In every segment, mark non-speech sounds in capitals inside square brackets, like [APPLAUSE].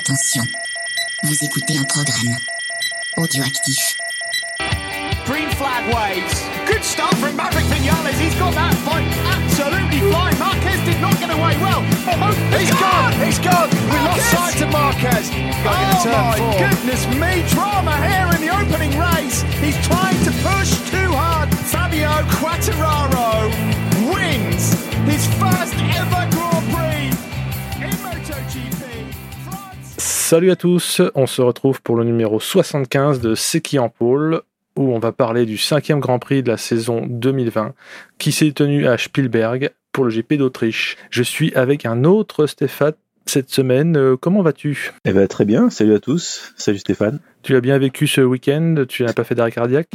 Attention, vous écoutez un programme audioactif. Green flag waves. Good start from Maverick Vinales. He's got that fight absolutely flying. Marquez did not get away well. Oh, He's gone! He's gone! We lost sight of Marquez. Going Oh turn my four. goodness me, drama here in the opening race. He's trying to push too hard. Fabio Quattararo wins his first ever Grand Salut à tous, on se retrouve pour le numéro 75 de C'est qui en pôle, où on va parler du cinquième Grand Prix de la saison 2020, qui s'est tenu à Spielberg pour le GP d'Autriche. Je suis avec un autre Stéphane cette semaine. Euh, comment vas-tu? Eh ben, très bien, salut à tous, salut Stéphane. Tu as bien vécu ce week-end? Tu n'as pas fait d'arrêt cardiaque?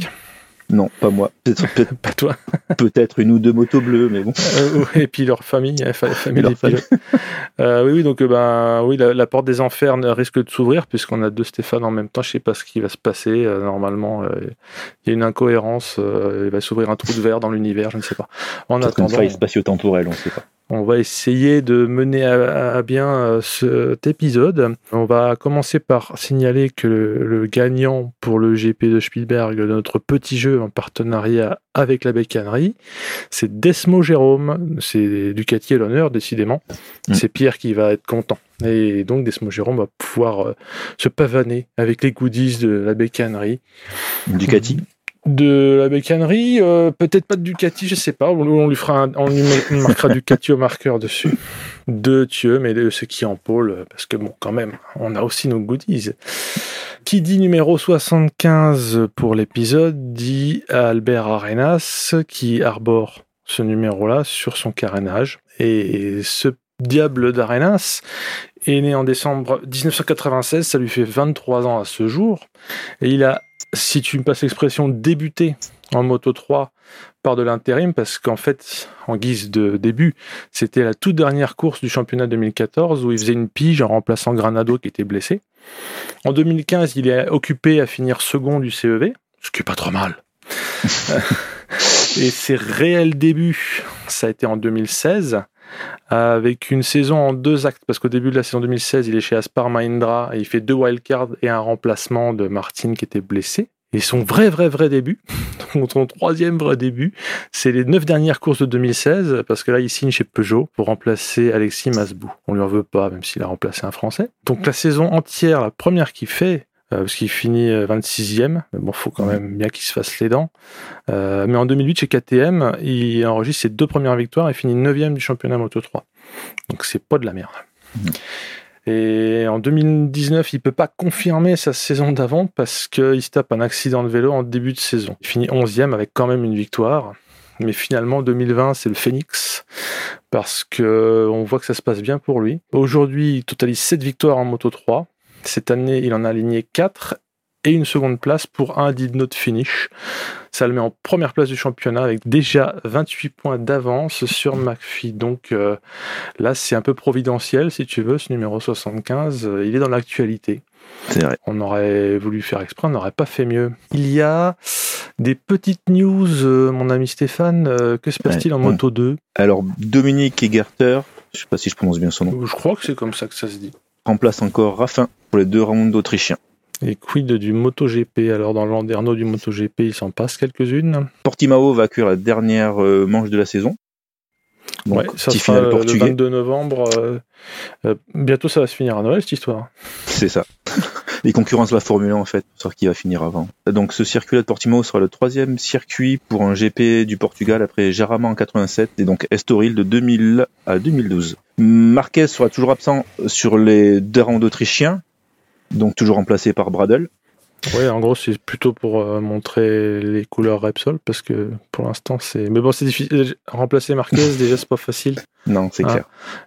Non, pas moi. Peut-être [LAUGHS] peut Pas toi. peut-être une ou deux motos bleues, mais bon. Euh, et puis leur famille, la fa- famille leur des pilotes. [LAUGHS] Euh, oui, oui, donc euh, ben oui, la, la porte des enfers ne- risque de s'ouvrir puisqu'on a deux Stéphane en même temps. Je sais pas ce qui va se passer. euh, normalement, euh, il y a une incohérence. euh, il va s'ouvrir un trou de verre dans l'univers, je ne sais pas. En Peut-être une attendant, faille spatio-temporelle, on sait pas. On va essayer de mener à, à bien euh, cet épisode. On va commencer par signaler que le, le gagnant pour le GP de Spielberg de notre petit jeu en partenariat avec la bécannerie, c'est Desmo Jérôme. C'est Ducati à l'honneur, décidément. Mm. C'est Pierre qui va être content. Et donc Desmo Jérôme va pouvoir euh, se pavaner avec les goodies de la bécannerie Ducati. De la bécannerie, euh, peut-être pas de Ducati, je sais pas. On, lui fera, un- on lui marquera Ducati au marqueur dessus. De Thieu, mais de ce qui en pôle, parce que bon, quand même, on a aussi nos goodies. Qui dit numéro 75 pour l'épisode dit Albert Arenas, qui arbore ce numéro-là sur son carénage. Et ce diable d'Arenas est né en décembre 1996, ça lui fait 23 ans à ce jour. Et il a si tu me passes l'expression, débuter en Moto 3 par de l'intérim, parce qu'en fait, en guise de début, c'était la toute dernière course du championnat 2014 où il faisait une pige en remplaçant Granado qui était blessé. En 2015, il est occupé à finir second du CEV, ce qui est pas trop mal. [LAUGHS] Et ses réels débuts, ça a été en 2016, avec une saison en deux actes, parce qu'au début de la saison 2016, il est chez Aspar Mahindra et il fait deux wildcards et un remplacement de Martin qui était blessé. Et son vrai, vrai, vrai début, [LAUGHS] son troisième vrai début, c'est les neuf dernières courses de 2016, parce que là, il signe chez Peugeot pour remplacer Alexis Masbou. On lui en veut pas, même s'il a remplacé un Français. Donc la saison entière, la première qu'il fait, parce qu'il finit euh, 26e, mais bon, faut quand même bien qu'il se fasse les dents. Euh, mais en 2008, chez KTM, il enregistre ses deux premières victoires et finit 9e du championnat Moto 3. Donc c'est pas de la merde. Et en 2019, il peut pas confirmer sa saison d'avant parce qu'il se tape un accident de vélo en début de saison. Il finit 11e avec quand même une victoire. Mais finalement, 2020, c'est le Phoenix parce que on voit que ça se passe bien pour lui. Aujourd'hui, il totalise 7 victoires en Moto 3. Cette année, il en a aligné 4 et une seconde place pour un did not finish. Ça le met en première place du championnat avec déjà 28 points d'avance sur McPhee. Donc euh, là, c'est un peu providentiel, si tu veux, ce numéro 75. euh, il est dans l'actualité. C'est vrai. On aurait voulu faire exprès, on n'aurait pas fait mieux. Il y a des petites news, euh, mon ami Stéphane. euh, que se passe-t-il Ouais, en bon. Moto 2 Alors, Dominique Egerter, je sais pas si je prononce bien son nom, Je crois que c'est comme ça que ça se dit. Remplace encore Raffin pour les deux rounds autrichiens. Et quid du MotoGP? Alors, dans le landerneau du MotoGP, il s'en passe quelques-unes. Portimao va accueillir la dernière euh, manche de la saison. Donc, ouais, ça sera le portugais. 22 novembre. euh, euh, bientôt, ça va se finir à Noël, cette histoire. C'est ça. Les concurrences la Formule 1, en fait, pour savoir qui va finir avant. Donc, ce circuit-là de Portimao sera le troisième circuit pour un GP du Portugal après Jarama en 87 et donc Estoril de 2000 à 2012. Marquez sera toujours absent sur les deux rounds autrichiens, donc toujours remplacé par Bradel. Ouais, en gros, c'est plutôt pour euh, montrer les couleurs Repsol, parce que pour l'instant, c'est. Mais bon, c'est difficile. Remplacer Marquez, [LAUGHS] déjà, c'est pas facile. Non, c'est Ah. clair.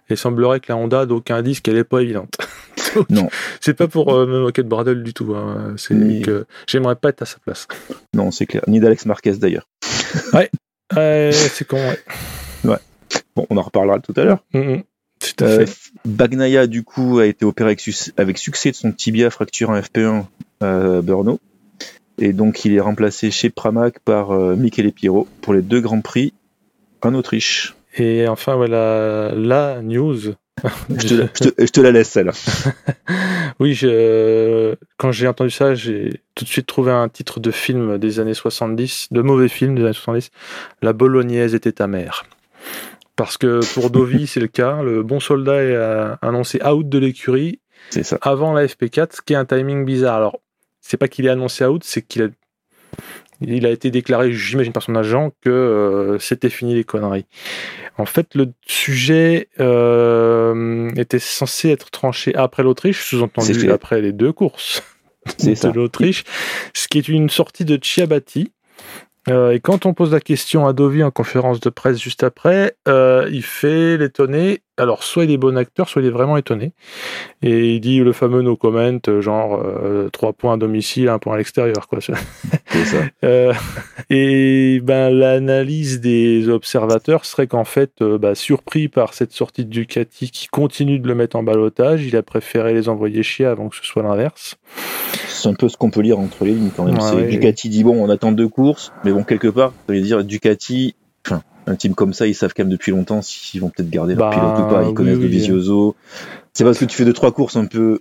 Et il semblerait que la Honda d'aucun indice qu'elle est pas évidente. [LAUGHS] Donc, Non. C'est pas pour euh, me moquer de Bradel du tout. hein. C'est Mais- que j'aimerais pas être à sa place. Non, c'est clair. Ni d'Alex Marquez d'ailleurs. [LAUGHS] Ouais, c'est con, ouais. Bon, on en reparlera tout à l'heure. Mm, mm. Tout à Euh, fait. Bagnaia, du coup, a été opéré avec succès de son tibia fracture en FP1 à Brno. Et donc, il est remplacé chez Pramac par euh, Michele Piro pour les deux grands prix en Autriche. Et enfin, voilà, la news [LAUGHS] je, te la, je, te, je te la laisse, celle-là. [LAUGHS] oui, je, quand j'ai entendu ça, j'ai tout de suite trouvé un titre de film des années 70, de mauvais film des années 70. La bolognaise était ta mère. Parce que pour Dovi, [LAUGHS] c'est le cas. Le bon soldat est euh, annoncé out de l'écurie avant la FP4, ce qui est un timing bizarre. Alors, c'est pas qu'il est annoncé out, c'est qu'il a, il a été déclaré, j'imagine par son agent, que euh, c'était fini les conneries. En fait, le sujet euh, était censé être tranché après l'Autriche, sous-entendu après les deux courses C'est [LAUGHS] de l'Autriche, ce qui est une sortie de Chiabatti. Euh, et quand on pose la question à Dovi en conférence de presse juste après, euh, il fait l'étonné. Alors, soit il est bon acteur, soit il est vraiment étonné. Et il dit le fameux no comment, euh, genre euh, 3 points à domicile, 1 point à l'extérieur. quoi. [LAUGHS] C'est ça. Euh, et ben, l'analyse des observateurs serait qu'en fait, bah, surpris par cette sortie de Ducati qui continue de le mettre en balotage, il a préféré les envoyer chier avant que ce soit l'inverse. C'est un peu ce qu'on peut lire entre les lignes quand même. Ouais, C'est ouais. Ducati dit bon, on attend deux courses, mais bon, quelque part, ça veut dire Ducati, enfin, un team comme ça, ils savent quand même depuis longtemps s'ils vont peut-être garder leur Bah, pilote ou pas. Ils oui, connaissent oui. Dovizioso. C'est parce que tu fais deux, trois courses un peu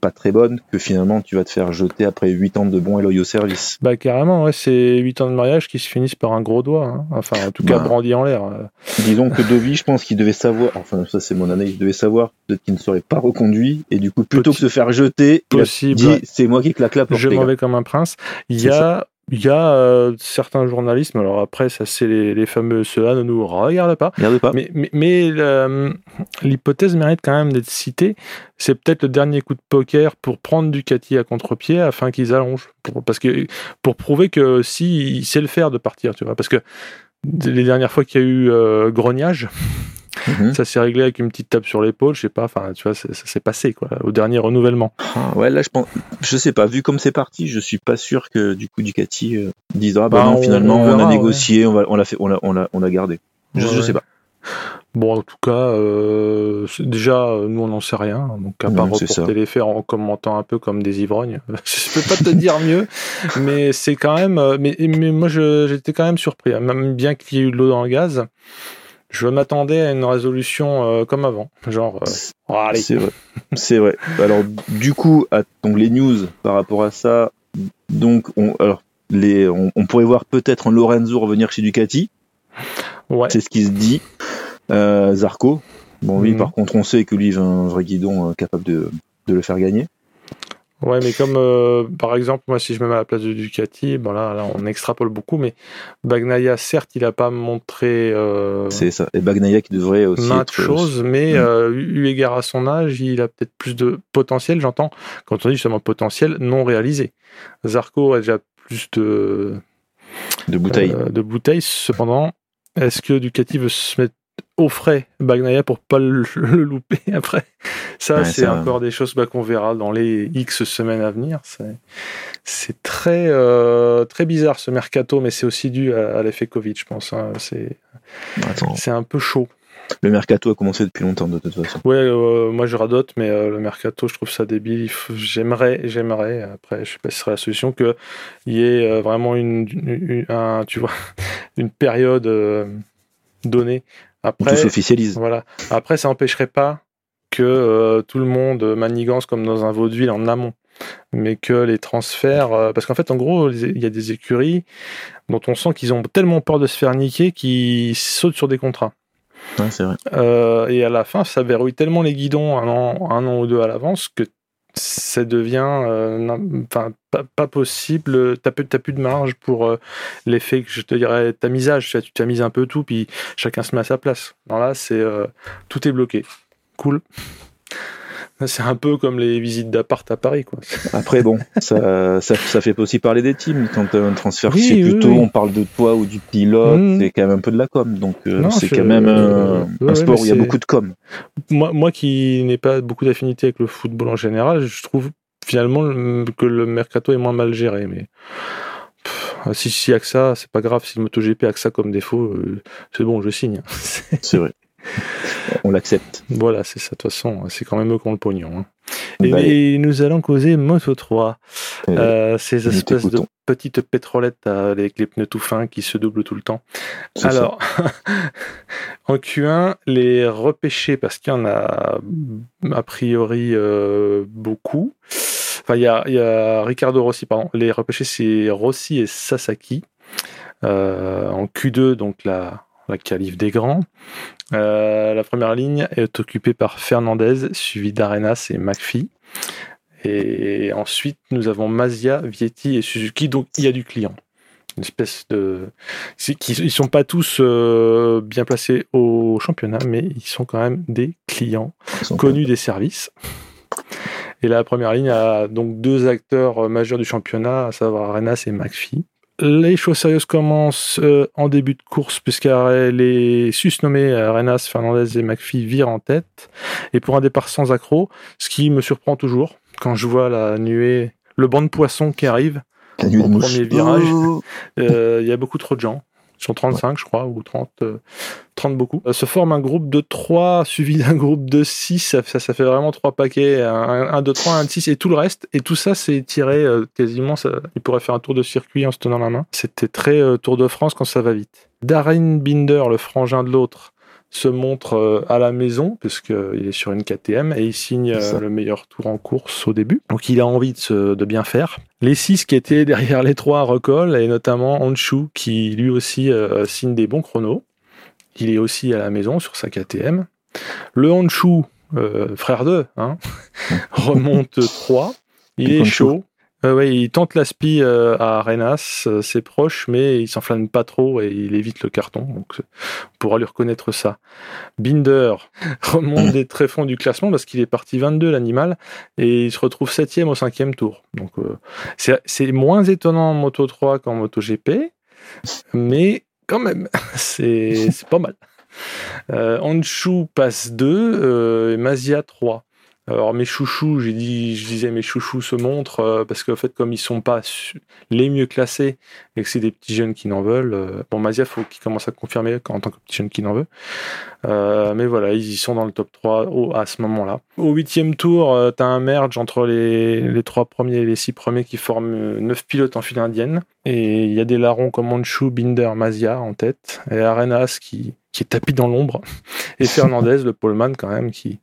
pas très bonnes que finalement tu vas te faire jeter après 8 ans de bons et loyaux services. Bah carrément, ouais, c'est 8 ans de mariage qui se finissent par un gros doigt. hein. Enfin, en tout cas, Bah. brandi en l'air. euh. Disons que Dovi, je pense qu'il devait savoir, enfin ça c'est mon analyse, il devait savoir peut-être qu'il ne serait pas reconduit et du coup plutôt que Possible. se faire jeter, il a Possible, dit c'est moi qui claque la porte. Je m'en vais comme un prince. Il y a, il y a euh, certains journalistes, alors après, ça c'est les, les fameux ceux-là ne nous regarde pas. Mais, mais, mais euh, l'hypothèse mérite quand même d'être citée. C'est peut-être le dernier coup de poker pour prendre Ducati à contre-pied afin qu'ils allongent. Pour, parce que, pour prouver que si il sait le faire de partir, tu vois. Parce que les dernières fois qu'il y a eu euh, grognage, Mhm. ça s'est réglé avec une petite tape sur l'épaule, je sais pas, enfin, tu vois, ça, s'est passé, quoi, au dernier renouvellement. Ah, ouais, là, je pense, je sais pas, vu comme c'est parti, je suis pas sûr que du coup Ducati euh, dise ah bah, Bah, non, on- finalement on a ouais. négocié, on va, on l'a fait, on l'a, on l'a, on l'a gardé. Je, Ouais, je sais pas. Bon, en tout cas, euh, déjà, nous, on n'en sait rien. Donc, à part c'est reporter les faits en commentant un peu comme des ivrognes, [LAUGHS] je peux pas te dire mieux. Mais c'est quand même. euh, Mais, mais moi, j'étais quand même surpris. hein. Même bien qu'il y ait eu de l'eau dans le gaz, je m'attendais à une résolution euh, comme avant. Genre, euh, oh, allez. C'est vrai. C'est vrai. Alors, du coup, à, donc les news par rapport à ça, donc, on, alors, les, on, on pourrait voir peut-être un Lorenzo revenir chez Ducati. Ouais. C'est ce qui se dit. Euh, Zarco. Bon, lui, Mhm. par contre, on sait que lui, il a un vrai guidon euh, capable de, de le faire gagner. Ouais, mais comme euh, par exemple, moi, si je me mets à la place de Ducati, bon là, là on extrapole beaucoup, mais Bagnaia, certes, il a pas montré euh, C'est ça. Et Bagnaia qui devrait aussi maintes être. choses, mais Mm. euh, eu égard à son âge, il a peut-être plus de potentiel, j'entends, quand on dit justement potentiel non réalisé. Zarco a déjà plus de, de bouteille. euh, de bouteilles, cependant, est-ce que Ducati veut se mettre au frais Bagnaia pour pas le, [LAUGHS] le louper après Ça, Ouais, c'est encore des choses bah, qu'on verra dans les X semaines à venir. C'est, très, euh, très bizarre ce mercato, mais c'est aussi dû à, à l'effet Covid, je pense. hein. C'est, un peu chaud. Le mercato a commencé depuis longtemps de toute façon. Ouais, euh, moi je radote, mais euh, le mercato, je trouve ça débile. J'aimerais, j'aimerais, après, je sais pas si ce serait la solution, qu'il y ait euh, vraiment une, une- un, tu vois, [LAUGHS] une période euh, donnée. Tout Après, s'officialise. voilà. Après, ça n'empêcherait pas que euh, tout le monde manigance comme dans un vaudeville en amont. Mais que les transferts. euh, parce qu'en fait, en gros, il y a des écuries dont on sent qu'ils ont tellement peur de se faire niquer qu'ils sautent sur des contrats. Ouais, c'est vrai. Euh, et à la fin, ça verrouille tellement les guidons un an, un an ou deux à l'avance que ça devient euh, pas, possible. T'as plus, plus de marge pour euh, l'effet que je te dirais tamisage. Tu tamises un peu tout, puis chacun se met à sa place. Là, c'est euh, tout est bloqué. Cool. C'est un peu comme les visites d'appart à Paris, quoi. Après, bon, ça, ça, ça fait aussi parler des teams. Quand un transfert Oui, c'est oui, plutôt, oui. on parle de toi ou du pilote, Mhm. c'est quand même un peu de la com. Donc, euh, c'est quand même un, euh, un ouais, sport où il y a beaucoup de com. moi, moi qui n'ai pas beaucoup d'affinité avec le football en général, je trouve finalement le- que le mercato est moins mal géré. Mais pff, si si a que ça, c'est pas grave. Si le MotoGP a que ça comme défaut, euh, c'est bon, je signe. C'est vrai. On l'accepte. Voilà, c'est ça. De toute façon, c'est quand même eux qui ont le pognon. hein. Et, Bah, et nous allons causer Moto 3. euh, Euh, ces espèces de petites pétrolettes euh, avec les pneus tout fins qui se doublent tout le temps. Alors, [LAUGHS] en Q1, les repêchés, parce qu'il y en a a priori euh, beaucoup. Enfin, il y a, il y a Ricardo Rossi, pardon. Les repêchés, c'est Rossi et Sasaki. Euh, en Q2, donc la, la qualif des grands. Euh, la première ligne est occupée par Fernandez, suivi d'Arenas et McPhee. Et ensuite, nous avons Mazia, Vietti et Suzuki. Donc, il y a du client. Une espèce de. Ils sont pas tous euh, bien placés au championnat, mais ils sont quand même des clients connus des services. Et la première ligne a donc deux acteurs euh, majeurs du championnat, à savoir Arenas et McPhee. Les choses sérieuses commencent euh, en début de course, puisque les susnommés Arenas, Fernandez et McPhee virent en tête. Et pour un départ sans accroc, ce qui me surprend toujours, quand je vois la nuée, le banc de poissons qui arrive, au premier virage. Oh euh, il y a beaucoup trop de gens. Ils sont 35, je crois, ou 30, euh, 30 beaucoup. Euh, se forme un groupe de 3 [LAUGHS] suivi d'un groupe de 6. Ça, ça, ça fait vraiment trois paquets. Un, 1, 2, 3, un de 6 et tout le reste. Et tout ça, c'est tiré euh, quasiment. Ça, il pourrait faire un tour de circuit en se tenant la main. C'était très euh, Tour de France quand ça va vite. Darren Binder, le frangin de l'autre, se montre euh, à la maison, puisqu'il est sur une KTM, et il signe euh, le meilleur tour en course au début. Donc il a envie de, se- de bien faire. Les six qui étaient derrière les trois recollent, et notamment Honshu, qui lui aussi euh, signe des bons chronos. Il est aussi à la maison sur sa KTM. Le Honshu, euh, frère d'eux, hein, [LAUGHS] remonte 3. Il est chaud. Euh, ouais, il tente l'aspi euh, à Arenas, euh, c'est proche, mais il s'enflamme pas trop et il évite le carton. Donc, euh, on pourra lui reconnaître ça. Binder [LAUGHS] remonte des tréfonds du classement parce qu'il est parti 22 l'animal et il se retrouve septième au cinquième tour. Donc euh, c'est moins étonnant en Moto 3 qu'en Moto GP, mais quand même, [LAUGHS] c'est pas mal. Euh, Honshu passe 2 euh, et Mazia 3. Alors mes chouchous, j'ai je disais mes chouchous se montrent euh, parce qu'en fait comme ils sont pas les mieux classés et que c'est des petits jeunes qui n'en veulent. euh, bon Mazia faut qu'il commence à confirmer en tant que petit jeune qui n'en veut. Euh, mais voilà, ils y sont dans le top 3 au- à ce moment-là. Au huitième tour, euh, t'as un merge entre les, les trois premiers et les six premiers qui forment neuf pilotes en file indienne. Et il y a des larrons comme Honshu, Binder, Mazia en tête. Et Arenas qui, qui est tapis dans l'ombre. [LAUGHS] Et Fernandez, le poleman quand même, qui,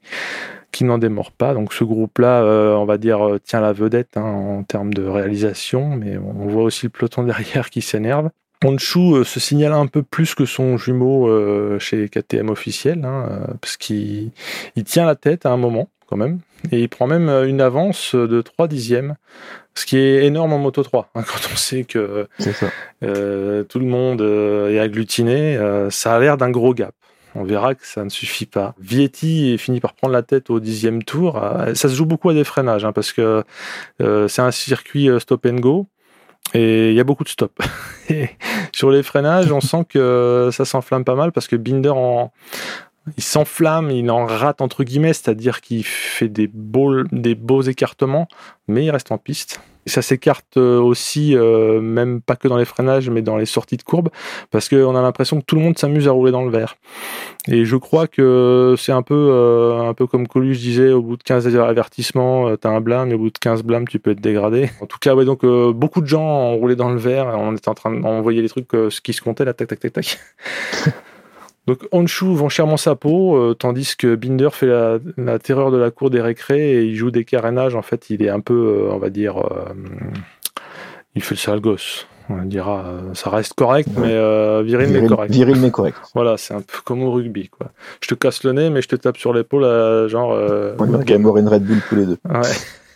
qui n'en démord pas. Donc ce groupe-là, euh, on va dire, euh, tient la vedette hein, en termes de réalisation. Mais on voit aussi le peloton [LAUGHS] derrière qui s'énerve. Honshu euh, se signale un peu plus que son jumeau chez KTM officiel, hein, parce qu'il il tient la tête à un moment quand même, et il prend même une avance de 3 dixièmes, ce qui est énorme en Moto 3, hein, [LAUGHS] quand on sait que ça. euh, tout le monde est agglutiné, euh, ça a l'air d'un gros gap. On verra que ça ne suffit pas. Vietti finit par prendre la tête au dixième tour. Euh, Ça se joue beaucoup à des freinages, hein, parce que euh, c'est un circuit euh, stop and go. Et il y a beaucoup de stops. [LAUGHS] Sur les freinages, on sent que ça s'enflamme pas mal parce que Binder en, il s'enflamme, il en rate entre guillemets, c'est-à-dire qu'il fait des beaux, des beaux écartements, mais il reste en piste. Ça s'écarte euh, aussi, euh, même pas que dans les freinages, mais dans les sorties de courbe, parce qu'on a l'impression que tout le monde s'amuse à rouler dans le verre. Et je crois que c'est un peu, euh, un peu comme Coluche disait, au bout de 15 avertissements, t'as un blâme, et au bout de 15 blâmes, tu peux être dégradé. En tout cas, ouais, donc beaucoup de gens ont roulé dans le verre, on était en train d'envoyer les trucs, ce qui se comptait, là, tac, tac, tac, tac. [LAUGHS] Donc Honshu vend chèrement sa peau, euh, tandis que Binder fait la, la terreur de la cour des récrés et il joue des carénages. En fait, il est un peu, euh, on va dire, euh, il fait le sale gosse. On dira, ça reste correct, Ouais. mais euh, viril, mais Viril, correct. viril, mais correct. [LAUGHS] Voilà, c'est un peu comme au rugby, quoi. Je te casse le nez, mais je te tape sur l'épaule, genre. a Game Warren Red Bull tous les deux. Ouais.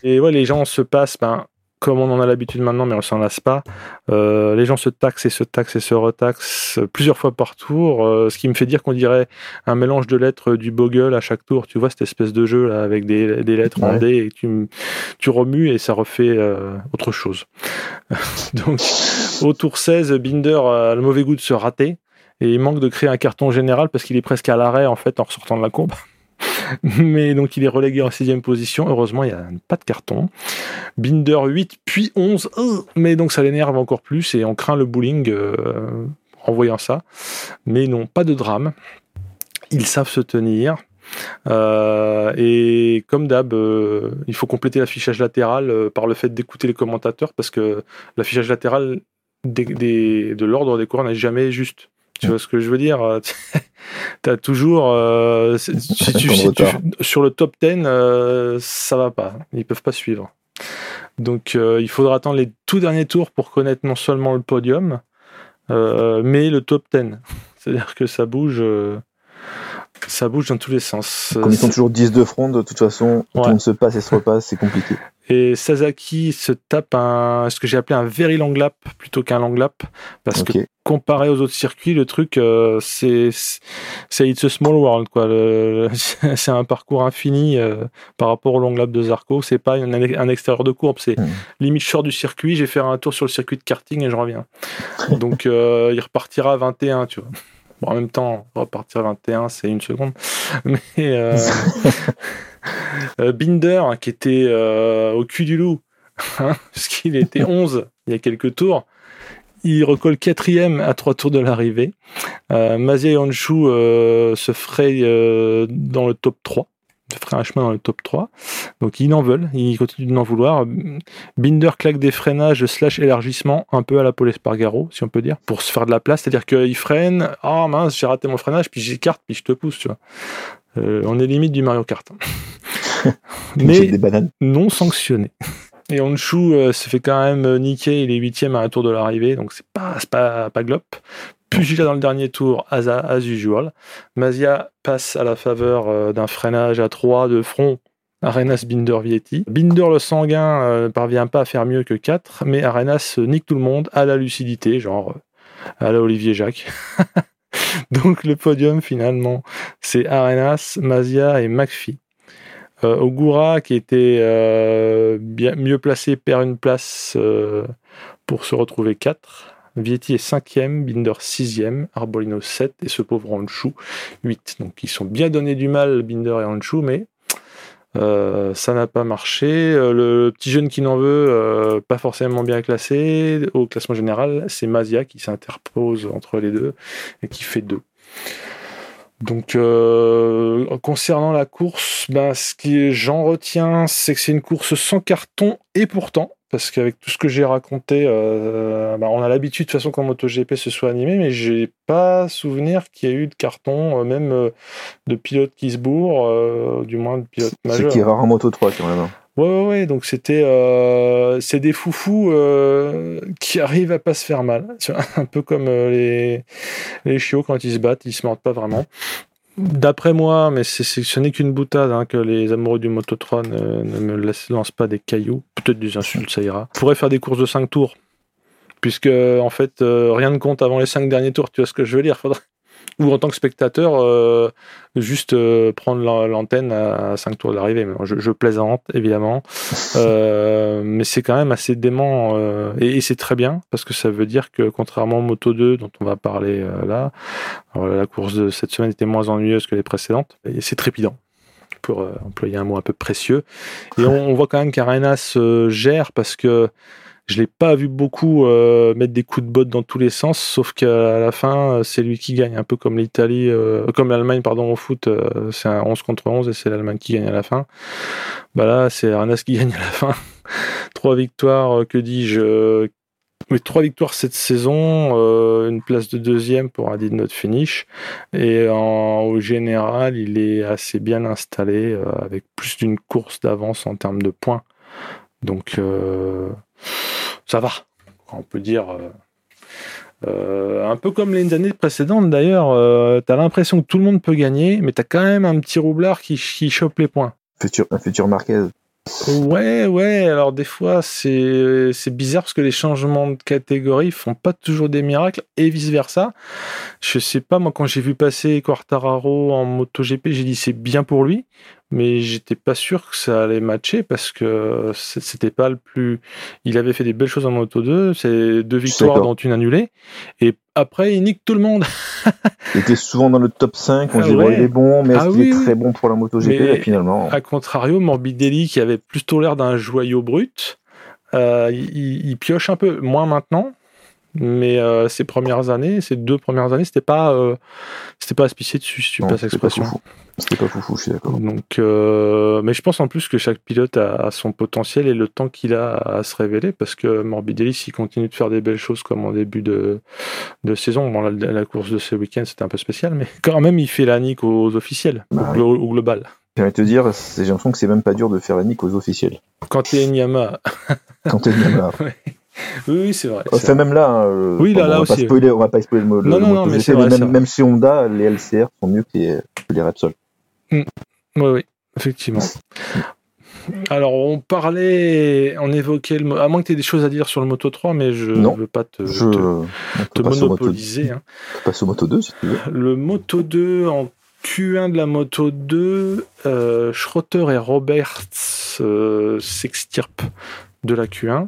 Et ouais, les gens se passent, ben, comme on en a l'habitude maintenant, mais on s'en lasse pas. Euh, les gens se taxent et se taxent et se retaxent plusieurs fois par tour, euh, ce qui me fait dire qu'on dirait un mélange de lettres du Bogle à chaque tour. Tu vois cette espèce de jeu là avec des, des lettres en. D et tu, tu remues et ça refait euh, autre chose. [LAUGHS] Donc au tour 16, Binder a le mauvais goût de se rater et il manque de créer un carton général parce qu'il est presque à l'arrêt en fait en ressortant de la courbe. Mais donc il est relégué en sixième position. Heureusement, il n'y a pas de carton. Binder 8, puis 11. Euh, Mais donc ça l'énerve encore plus et on craint le bowling euh, en voyant ça. Mais non, pas de drame. ils savent se tenir. Euh, et comme d'hab, il faut compléter l'affichage latéral par le fait d'écouter les commentateurs parce que l'affichage latéral de l'ordre des coureurs n'est jamais juste. Tu vois ce que je veux dire [LAUGHS] T'as toujours euh, si tu- si tu- sur le top 10, euh, ça va pas. Ils peuvent pas suivre. Donc euh, il faudra attendre les tout derniers tours pour connaître non seulement le podium, euh, mais le top 10. C'est-à-dire que ça bouge, euh, ça bouge dans tous les sens. Comme ils sont toujours 10 de front, de toute façon, tout Ouais. le monde se passe et se repasse, c'est compliqué. Et Sasaki se tape un, ce que j'ai appelé un very long lap plutôt qu'un long lap, parce que comparé aux autres circuits, le truc, euh, c'est, c'est it's a small world, quoi. Le- [LAUGHS] c'est un parcours infini euh, par rapport au long lap de Zarco. C'est pas un, un extérieur de courbe, c'est Hmm. limite sors du circuit, j'ai fait un tour sur le circuit de karting et je reviens. [LAUGHS] Donc euh, il repartira à 21, tu vois. Bon, en même temps, repartir à 21, c'est une seconde. [LAUGHS] Mais Binder, hein, qui était euh, au cul du loup, hein, [LAUGHS] parce qu'il était 11 il y a quelques tours, il recolle quatrième à trois tours de l'arrivée. Euh, Mazia et euh, se fraye euh, dans le top 3 se ferait un chemin dans le top 3. Donc ils en veulent, ils continuent de n'en vouloir. Binder claque des freinages slash élargissement, un peu à la Paul Espargaro, si on peut dire, pour se faire de la place. C'est-à-dire qu'il freine, ah mince, j'ai raté mon freinage, puis j'écarte, puis je te pousse, tu vois. Euh, on est limite du Mario Kart. [LAUGHS] Mais... Mais des bananes. non sanctionné. Et Honshu euh, se fait quand même euh, niquer, il est huitième à un tour de l'arrivée, donc c'est pas, pas, pas glop. Pugilat dans le dernier tour, as, as usual. Mazia passe à la faveur euh, d'un freinage à 3 de front. Arenas Binder Vietti. Binder le sanguin euh, ne parvient pas à faire mieux que 4, mais Arenas nique tout le monde à la lucidité, genre à la Olivier Jacques. [LAUGHS] [LAUGHS] Donc le podium finalement, c'est Arenas, Mazia et McPhee. Euh, Ogura qui était euh, bien mieux placé perd une place euh, pour se retrouver 4. Vietti est 5e, Binder 6e, Arbolino 7 et ce pauvre Honshu 8. Donc ils sont bien donnés du mal, Binder et Honshu, mais euh, ça n'a pas marché. Euh, le petit jeune qui n'en veut, euh, pas forcément bien classé au classement général, c'est Mazia qui s'interpose entre les deux et qui fait 2. Donc, concernant la course, ben, ce que j'en retiens, c'est que c'est une course sans carton, et pourtant, parce qu'avec tout ce que j'ai raconté, euh, ben, on a l'habitude de toute façon qu'en MotoGP se soit animé, mais j'ai pas souvenir qu'il y a eu de carton, euh, même euh, de pilotes qui se bourrent, du moins de pilotes Ce majeurs. qui est rare en moto 3 quand même. hein. Ouais, ouais, ouais. Donc c'était, c'est des foufous qui arrivent à pas se faire mal. [LAUGHS] Un peu comme les les chiots quand ils se battent, ils se mordent pas vraiment. D'après moi, mais ce n'est qu'une boutade hein, que les amoureux du Moto 3 ne, me lancent pas des cailloux, peut-être des insultes, ça ira. On pourrait faire des courses de 5 tours, puisque en fait euh, rien ne compte avant les 5 derniers tours. Tu vois ce que je veux dire Faudrait ou en tant que spectateur, euh, juste euh, prendre la- l'antenne à 5 tours d'arrivée. Mais Je, je plaisante, évidemment. [LAUGHS] Euh, mais c'est quand même assez dément. et et c'est très bien, parce que ça veut dire que, contrairement au Moto 2, dont on va parler là, la course de cette semaine était moins ennuyeuse que les précédentes. Et c'est trépidant, pour employer un mot un peu précieux. Et on, on voit quand même qu'Arenas se gère, parce que je l'ai pas vu beaucoup euh, mettre des coups de botte dans tous les sens, sauf qu'à la fin, euh, c'est lui qui gagne, un peu comme l'Italie, euh, comme l'Allemagne, pardon, au foot, c'est un 11 contre 11 et c'est l'Allemagne qui gagne à la fin. Bah là, c'est Arnas qui [LAUGHS] gagne à la fin. trois victoires, que dis-je mais trois victoires cette saison, une place de deuxième pour dit not finish. Et en, au général, il est assez bien installé, avec plus d'une course d'avance en termes de points. Donc, ça va. On peut dire. euh, euh, un peu comme les années précédentes d'ailleurs, euh, t'as l'impression que tout le monde peut gagner, mais t'as quand même un petit roublard qui, qui chope les points. Futur, un futur Marquez. Ouais, ouais, alors des fois c'est c'est bizarre parce que les changements de catégorie font pas toujours des miracles et vice versa. Je sais pas, moi quand j'ai vu passer Quartararo en MotoGP, j'ai dit c'est bien pour lui, mais j'étais pas sûr que ça allait matcher parce que c'était pas le plus. Il avait fait des belles choses en Moto 2, c'est deux victoires dont une annulée, et après il nique tout le monde. Il était souvent dans le top 5, on Ah dirait ouais. il est bon, mais est-ce Ah qu'il est très bon pour la MotoGP Mais- Et finalement, A contrario, Morbidelli, qui avait plutôt l'air d'un joyau brut, euh, il, il pioche un peu, moins maintenant, mais euh, ces premières années, ces deux premières années, c'était pas, euh, c'était pas aspicié dessus, si tu passes l'expression. C'était pas foufou, je suis d'accord. Donc, euh, mais je pense en plus que chaque pilote a, a son potentiel et le temps qu'il a à se révéler, parce que Morbidelli, s'il continue de faire des belles choses comme en début de, de saison, bon, la, la course de ce week-end c'était un peu spécial, mais [LAUGHS] quand même il fait la nique aux officiels, Bah au, au global. J'ai envie de te dire, j'ai l'impression que c'est même pas dur de faire la nique aux officiels. Quand t'es Nyama, Quand t'es même là. [LAUGHS] [LAUGHS] oui, oui, c'est vrai. c'est Enfin, même là, hein, euh, Oui, là, là on pas aussi, spoiler, on va pas spoiler le, mot- Non, le non, non, mais c'est vrai, même, c'est même chez Honda, les LCR sont mieux que les, que les Repsol. Oui, oui, effectivement. Alors, on parlait, on évoquait le. À moins que tu aies des choses à dire sur le Moto 3, mais je ne veux pas te, Je, au Moto, monopoliser. hein. au Moto 2 si tu veux. Le Moto 2, en Q1 de la Moto 2, euh, Schroeter et Roberts euh, s'extirpent de la Q1.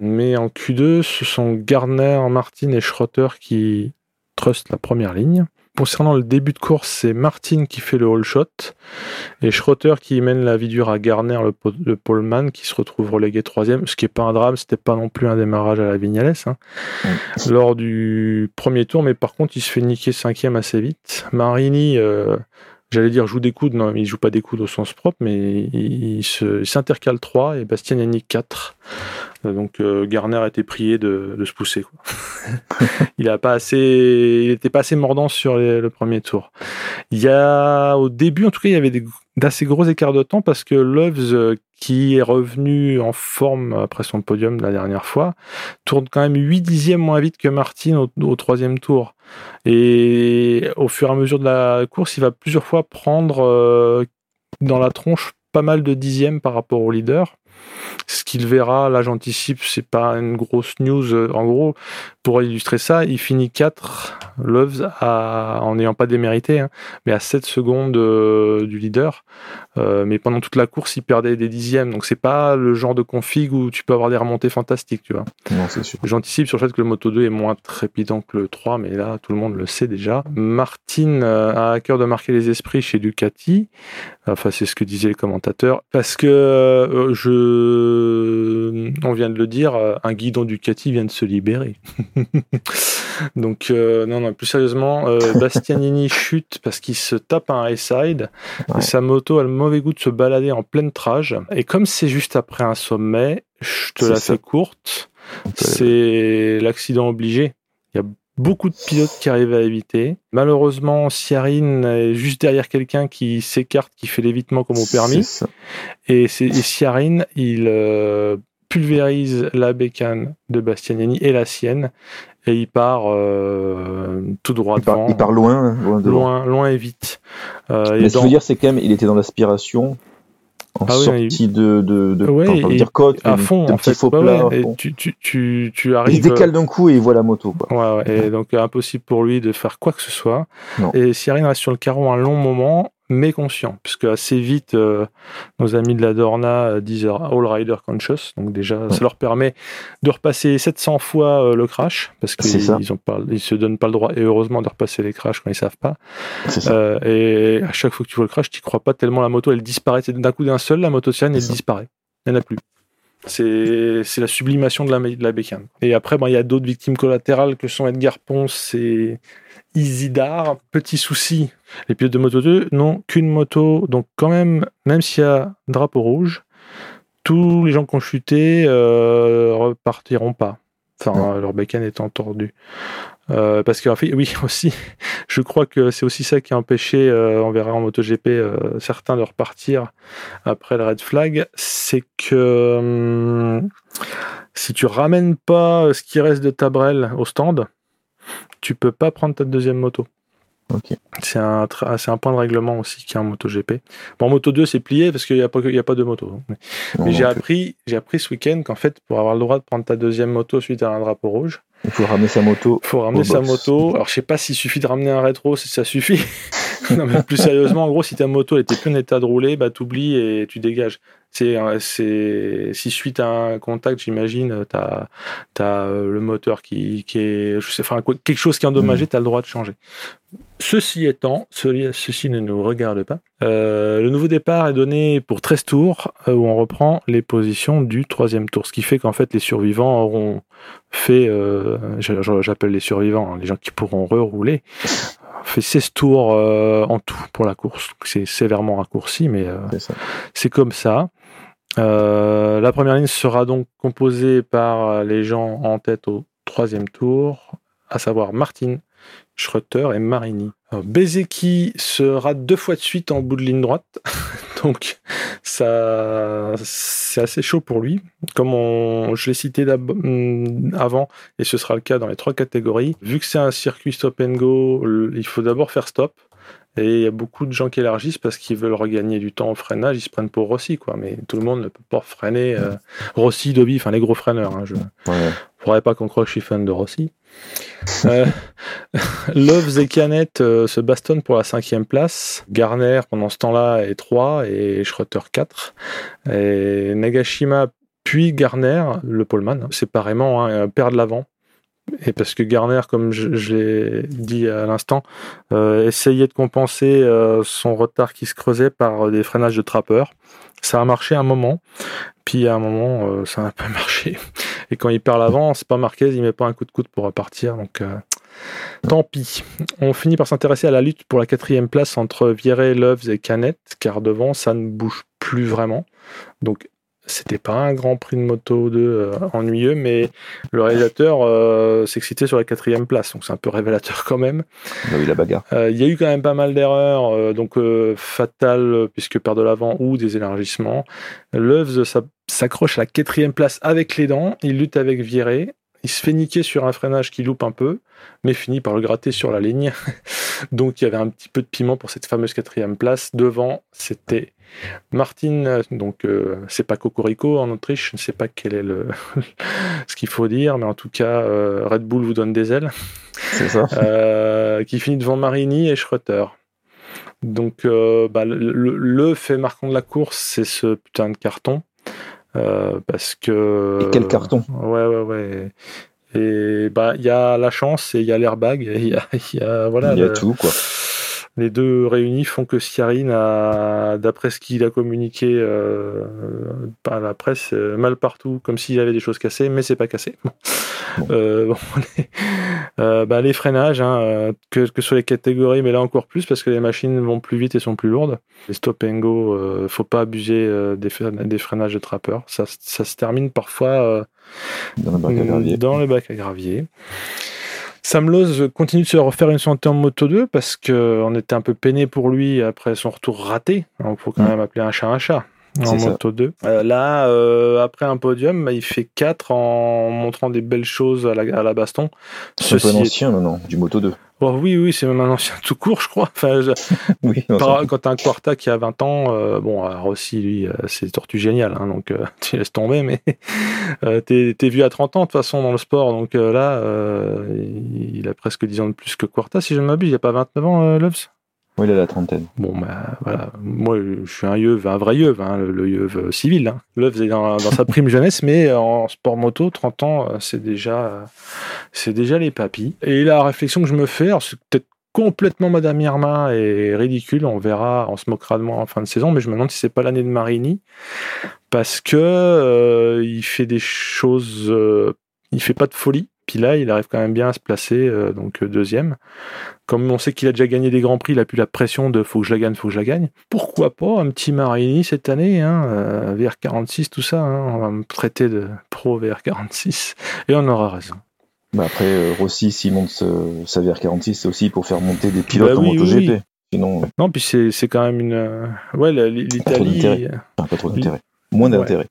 Mais en Q2, ce sont Gardner, Martin et Schroeter qui trustent la première ligne. Concernant le début de course, c'est Martin qui fait le all shot et Schroeter qui mène la vie dure à Garner, le, le poleman, qui se retrouve relégué troisième, ce qui est pas un drame, c'était pas non plus un démarrage à la Vignales hein, lors du premier tour, mais par contre il se fait niquer cinquième assez vite. Marini, euh, j'allais dire joue des coudes, non, il joue pas des coudes au sens propre, mais il, s'intercale 3 et Bastianini 4. Euh, Donc euh, Garner a été prié de, de se pousser. Quoi. [LAUGHS] il a pas assez, il était pas assez mordant sur les- le premier tour. Il y a au début, en tout cas, il y avait d'assez gros écarts de temps parce que Loves, euh, qui est revenu en forme après son podium de la dernière fois, tourne quand même 8 dixièmes moins vite que Martin au, au troisième tour. Et au fur et à mesure de la course, il va plusieurs fois prendre euh, dans la tronche pas mal de dixièmes par rapport au leader. Ce qu'il verra, là j'anticipe, c'est pas une grosse news. En gros, pour illustrer ça, il finit 4 Loves à, en n'ayant pas démérité, hein, mais à 7 secondes euh, du leader. Euh, mais pendant toute la course, il perdait des dixièmes. Donc c'est pas le genre de config où tu peux avoir des remontées fantastiques, tu vois. J'anticipe sur le fait que le Moto 2 est moins trépidant que le 3, mais là, tout le monde le sait déjà. Martin euh, a à cœur de marquer les esprits chez Ducati. Enfin, c'est ce que disaient les commentateurs. Parce que, euh, je... on vient de le dire, un guidon Ducati vient de se libérer. [LAUGHS] Donc, euh, non, non, plus sérieusement, euh, [LAUGHS] Bastianini chute parce qu'il se tape un high side. Ouais. Et sa moto a le mauvais goût de se balader en pleine trage. Et comme c'est juste après un sommet, je te la ça. fais courte. C'est l'accident obligé. Il y a beaucoup de pilotes qui arrivent à éviter. Malheureusement, Ciarine est juste derrière quelqu'un qui s'écarte, qui fait l'évitement comme au permis. Et, et Ciarine, il euh, pulvérise la bécane de Bastianini et la sienne. Et il part euh, tout droit Il part, devant. il part loin, loin de loin. loin, loin et vite. Euh, et Mais ce que je veux dire, c'est quand même, il était dans l'aspiration en Ah oui, sortie de, de, de Ouais, enfin, dire côte, à fond, de en fait. faux Ouais, plats. ouais, et tu, tu, tu, tu Il se arrives. décale d'un coup et il voit la moto. Quoi. Ouais, et donc impossible pour lui de faire quoi que ce soit. Non. Et Cyrine reste sur le carreau un long moment, mais conscient, puisque assez vite, euh, nos amis de la Dorna euh, disent All Rider Conscious, donc déjà, ça leur permet de repasser 700 fois euh, le crash, parce qu'ils ils se donnent pas le droit, et heureusement, de repasser les crashs quand ils savent pas. Euh, et à chaque fois que tu vois le crash, tu crois pas tellement la moto, elle disparaît. C'est D'un coup d'un seul, la moto Cyrine, elle ça. disparaît. Il n'y en a plus. C'est la sublimation de la, de. Et après, ben, il y a d'autres victimes collatérales que sont Edgar Ponce et Isidar. Petit souci, les pilotes de Moto 2 n'ont qu'une moto. Donc quand même, même s'il y a drapeau rouge, tous les gens qui ont chuté euh, repartiront pas. Enfin, leur bécane étant tordue. Euh, parce fait, oui, [LAUGHS] aussi, je crois que c'est aussi ça qui a empêché, euh, on verra en MotoGP, euh, certains de repartir après le red flag, c'est que hum, si tu ramènes pas ce qui reste de ta brelle au stand, tu peux pas prendre ta deuxième moto. Ok. C'est un, c'est un point de règlement aussi qui est en MotoGP. Bon, en Moto 2, c'est plié parce qu'il n'y a, pas il y a pas de moto. hein. Mais, j'ai appris, j'ai appris ce week-end qu'en fait, pour avoir le droit de prendre ta deuxième moto suite à un drapeau rouge, Il faut ramener sa moto. faut ramener sa box. moto. Alors, je sais pas s'il suffit de ramener un rétro, si ça suffit. Non, mais plus sérieusement, en gros, si ta moto elle était plus en état de rouler, bah t'oublies et tu dégages. C'est, c'est, si suite à un contact, j'imagine, t'as, t'as euh, le moteur qui, qui est, je sais, enfin, quelque chose qui est endommagé, t'as le droit de changer. Ceci étant, ceci, ceci ne nous regarde pas. Euh, le nouveau départ est donné pour 13 tours, euh, où on reprend les positions du troisième tour, ce qui fait qu'en fait les survivants auront fait, euh, j'appelle les survivants, hein, les gens qui pourront rerouler, fait 16 tours euh, en tout pour la course. C'est sévèrement raccourci, mais euh, c'est comme ça. Euh, la première ligne sera donc composée par les gens en tête au troisième tour, à savoir Martin, Schroeter et Marini. Bezeki sera deux fois de suite en bout de ligne droite, [LAUGHS] donc ça c'est assez chaud pour lui. Comme je l'ai cité hum, avant, et ce sera le cas dans les trois catégories. Vu que c'est un circuit stop and go, il faut d'abord faire stop. Et il y a beaucoup de gens qui élargissent parce qu'ils veulent regagner du temps au freinage, ils se prennent pour Rossi, quoi. Mais tout le monde ne peut pas freiner euh, Rossi, Dobby, enfin les gros freineurs. Hein. Faudrait pas qu'on croie que je suis fan de Rossi. Euh, [LAUGHS] Loves et Canet euh, se bastonnent pour la cinquième place. Garner, pendant ce temps-là, est 3 et Schroeter 4. Et Nagashima puis Garner, le poleman, hein, séparément, hein, perdent l'avant. Et parce que Garner, comme je, l'ai dit à l'instant, euh, essayait de compenser euh, son retard qui se creusait par des freinages de trappeur. Ça a marché un moment, puis à un moment, euh, ça n'a pas [LAUGHS] marché. Et quand il perd l'avant, c'est pas Marquez, il met pas un coup de coude pour repartir. Donc, euh, tant pis. On finit par s'intéresser à la lutte pour la quatrième place entre Vieré, Loves et Canet, car devant, ça ne bouge plus vraiment. Donc, c'était pas un grand prix de moto 2 euh, ennuyeux, mais le réalisateur euh, s'excitait sur la quatrième place, donc c'est un peu révélateur quand même. Il a eu la bagarre. Euh, Il y a eu quand même pas mal d'erreurs, euh, donc fatales puisque perd de l'avant ou des élargissements. Loves s'a- s'accroche à la quatrième place avec les dents, il lutte avec Viré, il se fait niquer sur un freinage qui loupe un peu, mais finit par le gratter sur la ligne. [LAUGHS] donc il y avait un petit peu de piment pour cette fameuse quatrième place. Devant, c'était Martin, donc euh, c'est pas Cocorico en Autriche, je ne sais pas quel est le [LAUGHS] ce qu'il faut dire, mais en tout cas euh, Red Bull vous donne des ailes. C'est ça. [LAUGHS] Euh, qui finit devant Marini et Schroeter. Donc, bah, le fait marquant de la course, c'est ce putain de carton. Euh, parce que. Et quel carton Ouais, ouais, ouais. Et bah, il y a la chance et il y a l'airbag. Il y a, il y a- voilà. Il y a le- tout, quoi. Les deux réunis font que Sciarine a, d'après ce qu'il a communiqué euh, par la presse, euh, mal partout, comme s'il avait des choses cassées, mais c'est pas cassé. Bon. Bon. Euh, bon, [LAUGHS] les, euh, bah, les freinages, hein, euh, que, que sur les catégories, mais là encore plus parce que les machines vont plus vite et sont plus lourdes. Les stop and go, euh, faut pas abuser euh, des, frein- des freinages de trappeur. Ça, ça se termine parfois euh, Dans le bac à gravier. dans le bac à gravier. Sam Lowe continue de se refaire une santé en Moto 2 parce qu'on était un peu peiné pour lui après son retour raté. Il faut quand même appeler un chat un chat en ça. Moto 2. Euh, là, euh, après un podium, bah, il fait 4 en montrant des belles choses à la, à la baston. C'est un un est- ancien maintenant, du Moto 2. Oh, oui, oui, c'est même un ancien tout court, je crois. [LAUGHS] Enfin, je- [LAUGHS] Oui, par- quand t'as un Quarta qui a 20 ans, euh, bon, alors Rossi, lui, euh, c'est tortue génial, hein, donc euh, [LAUGHS] tu laisses tomber, mais euh, t'es t'es vu à 30 ans de toute façon dans le sport, donc euh, là, euh, il, a presque 10 ans de plus que Quarta, si je ne m'abuse, il n'y a pas 29 ans, euh, Loves? Oui, il a la trentaine. Bon, bah voilà, moi je suis un yeuve, un vrai yeuve, hein, le, le yeuve euh, civil. Hein. Loves est dans, dans sa prime jeunesse, mais en sport moto, 30 ans, euh, c'est déjà, euh, c'est déjà les papis. Et la réflexion que je me fais, alors c'est peut-être complètement Madame Irma et ridicule, on verra, on se moquera de moi en fin de saison, mais je me demande si c'est pas l'année de Marini, parce que euh, il fait des choses, euh, il fait pas de folie. Puis là, il arrive quand même bien à se placer, euh, donc euh, deuxième. Comme on sait qu'il a déjà gagné des grands prix, il a plus la pression de faut que je la gagne, faut que je la gagne. Pourquoi pas un petit Marini cette année, hein, euh, VR46, tout ça. hein, on va me traiter de pro VR46 et on aura raison. Bah après, Rossi, s'il monte ce- sa VR46, c'est aussi pour faire monter des pilotes Bah en MotoGP. oui. Sinon, Non, puis c'est quand même une. Ouais, l'Italie. d'intérêt. pas trop d'intérêt. Moins Ouais.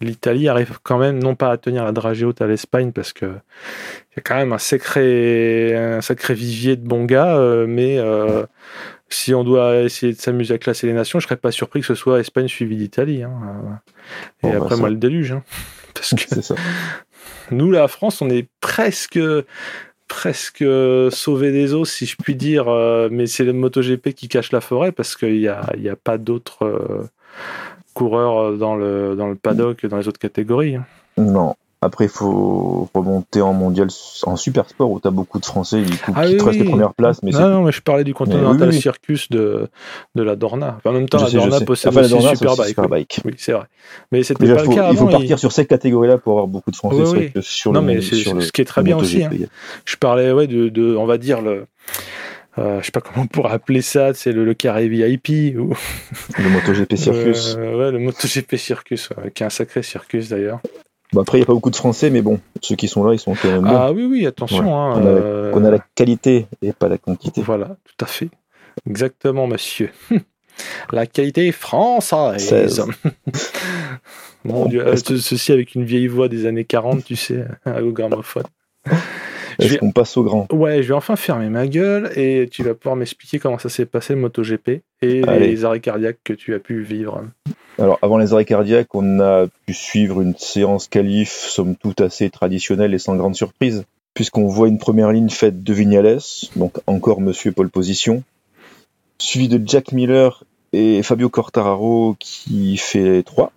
l'Italie arrive quand même non pas à tenir la dragée haute à l'Espagne parce que il y a quand même un sacré un sacré vivier de bons gars euh, mais euh, si on doit essayer de s'amuser à classer les nations je serais pas surpris que ce soit Espagne suivi d'Italie hein. et Bon, bah, après moi le déluge hein. [LAUGHS] parce que ça. nous la France on est presque presque euh, sauvé des eaux, si je puis dire, mais c'est le MotoGP qui cache la forêt parce qu'il n'y a, y a pas d'autres coureurs dans le, dans le paddock, dans les autres catégories. hein. Non. Après, il faut remonter en mondial, en super sport où tu as beaucoup de Français du coup, Ah qui oui, te restent oui. les premières places. Mais non, non, mais je parlais du Continental oui. Circus de, de la Dorna. Enfin, en même temps, je la sais, Dorna possède Enfin, aussi Dorna, Superbike. Superbike. Oui, c'est vrai. Mais c'était pas faut- le cas il faut avant. partir sur ces catégories-là pour avoir beaucoup de Français. Vrai que sur Non, le, mais sur le- ce qui est très bien aussi, MotoGP, Je parlais, ouais, de, de, on va dire, le. Euh, je sais pas comment on pourrait appeler ça, c'est le, le carré VIP ou Le MotoGP [LAUGHS] Circus. Euh, ouais, le MotoGP Circus, ouais, qui est un sacré circus d'ailleurs. Bon, après, il n'y a pas beaucoup de Français, mais bon, ceux qui sont là, ils sont quand même bons. Ah oui, oui, attention. Ouais. hein, On a la- euh, On a la qualité et pas la quantité. Voilà, tout à fait. Exactement, monsieur. [LAUGHS] La qualité française. [LAUGHS] Mon Dieu, euh, ceci avec une vieille voix des années 40, tu sais, au gramophone. Est-ce vais- qu'on passe au grand Ouais, je vais enfin fermer ma gueule et tu vas pouvoir m'expliquer comment ça s'est passé le MotoGP et Allez. les arrêts cardiaques que tu as pu vivre. Alors, avant les arrêts cardiaques, on a pu suivre une séance qualif, somme toute assez traditionnelle et sans grande surprise, puisqu'on voit une première ligne faite de Vignales, donc encore Monsieur Pole Position, suivi de Jack Miller et Fabio Quartararo qui fait 3.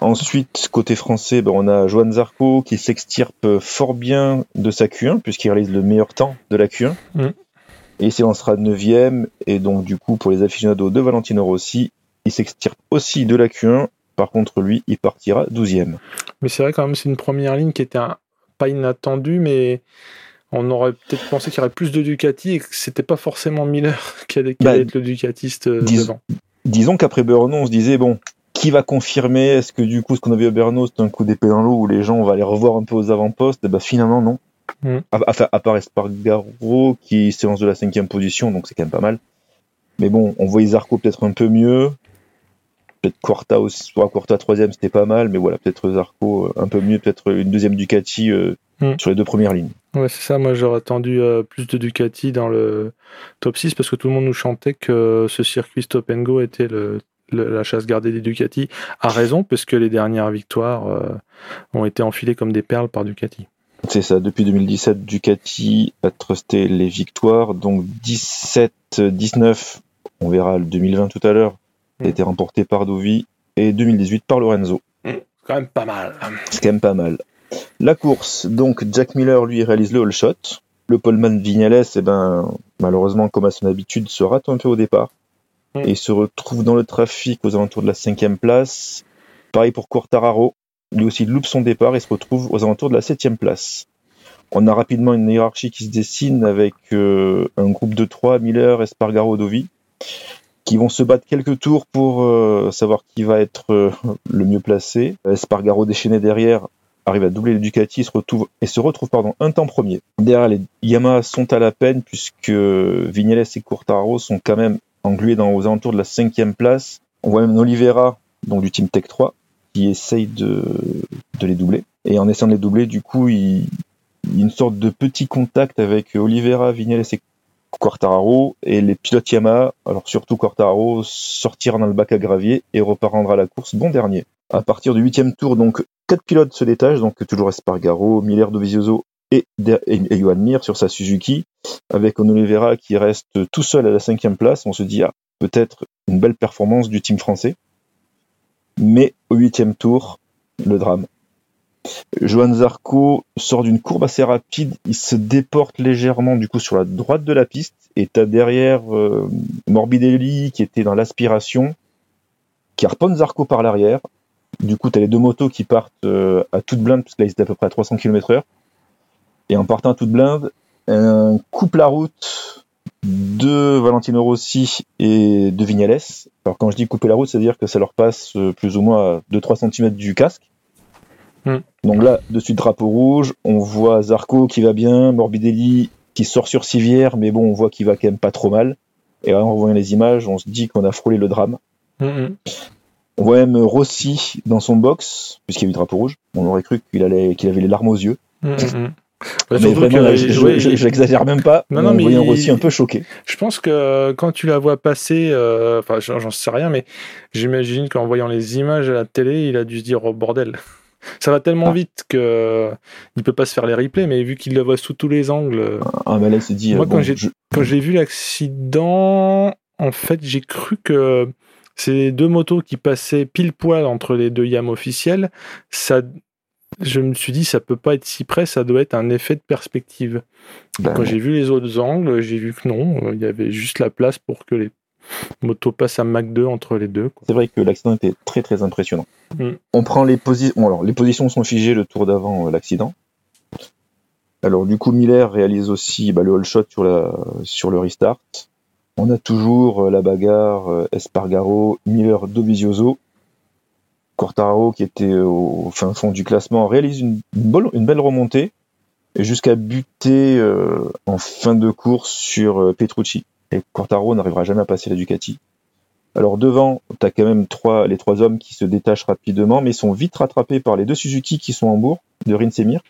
Ensuite, côté français, ben, on a Johan Zarco qui s'extirpe fort bien de sa Q1, puisqu'il réalise le meilleur temps de la Q1. Mm. Et il s'élancera 9ème, et donc du coup, pour les aficionados de Valentino Rossi, il s'extirpe aussi de la Q1. Par contre, lui, il partira 12ème. Mais c'est vrai quand même, c'est une première ligne qui était un- pas inattendue, mais on aurait peut-être pensé qu'il y aurait plus de Ducati et que c'était pas forcément Miller [LAUGHS] qui allait, qui Bah, allait être le Ducatiste euh, dis- devant. Disons qu'après Brno, on se disait, bon, qui va confirmer Est-ce que du coup, ce qu'on a vu à Brno, c'est un coup d'épée dans l'eau où les gens, on va les revoir un peu aux avant-postes Et ben, finalement, non. Mm. À, à- à part Espargaro qui s'élance de la cinquième position, donc c'est quand même pas mal. Mais bon, on voyait Zarco peut-être un peu mieux. Peut-être Quarta aussi, soit Quarta troisième, c'était pas mal, mais voilà, peut-être Zarco euh, un peu mieux, peut-être une deuxième Ducati euh, Mm. sur les deux premières lignes. Ouais, c'est ça. Moi, j'aurais attendu euh, plus de Ducati dans le top 6 parce que tout le monde nous chantait que ce circuit Stop and Go était le, le- la chasse gardée des Ducati. À raison, parce que les dernières victoires euh, ont été enfilées comme des perles par Ducati. C'est ça, depuis 2017, Ducati a trusté les victoires. Donc 17, 19, on verra le 2020 tout à l'heure, a Mm. été remporté par Dovi et 2018 par Lorenzo. Quand même pas mal. C'est quand même pas mal. La course, donc Jack Miller lui réalise le all shot. Le poleman Vignales, eh ben, malheureusement, comme à son habitude, se rate un peu au départ Mm. et se retrouve dans le trafic aux alentours de la cinquième place. Pareil pour Quartararo, lui aussi loupe son départ et se retrouve aux alentours de la septième place. On a rapidement une hiérarchie qui se dessine avec euh, un groupe de trois, Miller, Espargaro, Dovi, qui vont se battre quelques tours pour euh, savoir qui va être euh, le mieux placé. Espargaro déchaîné derrière arrive à doubler le Ducati et se retrouve, et pardon, un temps premier. Derrière, les Yamaha sont à la peine puisque Vignales et Quartaro sont quand même englués dans, aux alentours de la cinquième place. On voit même Oliveira, donc du Team Tech 3, qui essaye de, de les doubler. Et en essayant de les doubler, du coup, il, il y a une sorte de petit contact avec Oliveira, Vignales et Quartararo et les pilotes Yamaha, alors surtout Quartararo, sortira dans le bac à gravier et reprendra la course bon dernier. À partir du huitième tour, donc quatre pilotes se détachent, donc toujours Espargaro, Miller, Dovizioso et, et, Johan Mir sur sa Suzuki, avec un Oliveira qui reste tout seul à la cinquième place. On se dit ah, peut-être une belle performance du team français, mais au huitième tour, le drame. Johan Zarco sort d'une courbe assez rapide, il se déporte légèrement du coup sur la droite de la piste et t'as derrière euh, Morbidelli qui était dans l'aspiration, qui harponne Zarco par l'arrière. Du coup, t'as les deux motos qui partent euh, à toute blinde, parce que là ils étaient à peu près à 300 km/h. Et en partant toute blinde, un coupe la route de Valentino Rossi et de Vignales. Alors quand je dis couper la route, c'est-à-dire que ça leur passe euh, plus ou moins à 2-3 cm du casque. Mm. Donc là, dessus drapeau rouge, on voit Zarco qui va bien, Morbidelli qui sort sur civière, mais bon, on voit qu'il va quand même pas trop mal. Et là, en voyant les images, on se dit qu'on a frôlé le drame. Mhm. On voit même Rossi dans son box, puisqu'il y a eu drapeau rouge. On aurait cru qu'il allait, qu'il avait les larmes aux yeux. Ouais, Mais là, je, l'exagère même pas. Non, non, on mais voyait il- Rossi un peu choqué. Je pense que quand tu la vois passer, euh, enfin j'en sais rien, mais j'imagine qu'en voyant les images à la télé, il a dû se dire oh bordel. ça va tellement vite que il peut pas se faire les replays, mais vu qu'il le voit sous tous les angles. Ah, bah là, il s'est dit. Moi, euh, quand j'ai je- vu l'accident, en fait, j'ai cru que ces deux motos qui passaient pile poil entre les deux yames officielles, ça, je me suis dit, ça peut pas être si près, ça doit être un effet de perspective. bah, Quand j'ai vu les autres angles, j'ai vu que non, euh, il y avait juste la place pour que les motos passent à Mach 2 entre les deux. C'est vrai que l'accident était très très impressionnant. Mm. On prend les positions. Alors les positions sont figées le tour d'avant euh, l'accident. Alors du coup Miller réalise aussi bah, le all shot sur la sur le restart. On a toujours euh, la bagarre euh, Espargaro, Miller, Dovizioso. Quartararo qui était au fin fond du classement réalise une, belle, remontée jusqu'à buter euh, en fin de course sur euh, Petrucci. Et Quartararo n'arrivera jamais à passer la Ducati. Alors devant, tu as quand même les trois hommes qui se détachent rapidement, mais sont vite rattrapés par les deux Suzuki qui sont en bourg, de Rins et Mir.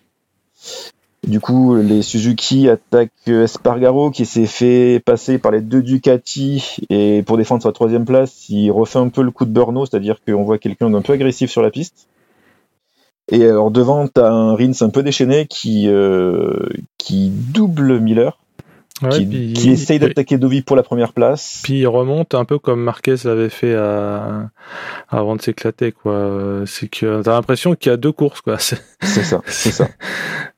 Du coup, les Suzuki attaquent Espargaro qui s'est fait passer par les deux Ducati et pour défendre sa troisième place, il refait un peu le coup de burno, c'est-à-dire qu'on voit quelqu'un d'un peu agressif sur la piste. Et alors devant, tu as un Rins un peu déchaîné qui, euh, qui double Miller, Ouais, qui, puis- qui essaye d'attaquer Dovi pour la première place. Puis il remonte un peu comme Marquez l'avait fait à- avant de s'éclater, quoi. C'est que t'as l'impression qu'il y a deux courses, quoi. [LAUGHS] C'est- ça, c'est ça.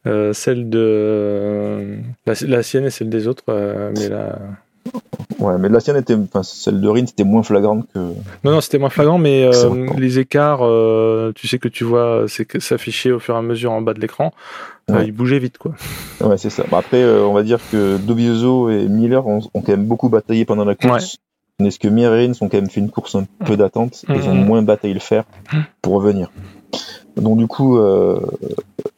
euh, celle de la, la sienne et celle des autres, euh, mais là. Ouais, mais la sienne était, enfin, celle de Rin, c'était moins flagrante que. Non, non, c'était moins flagrant, mais euh, les écarts, euh, tu sais que tu vois, c'est que s'afficher au fur et à mesure en bas de l'écran. euh, Ouais. il bougeait vite, quoi. Ouais, c'est ça. Bah, après, on va dire que Dovizioso et Miller ont, ont quand même beaucoup bataillé pendant la course. Mais ce que Mir et Rins ont quand même fait une course un peu d'attente. Ils ont Mhm. moins bataillé le fer pour revenir. Donc, du coup,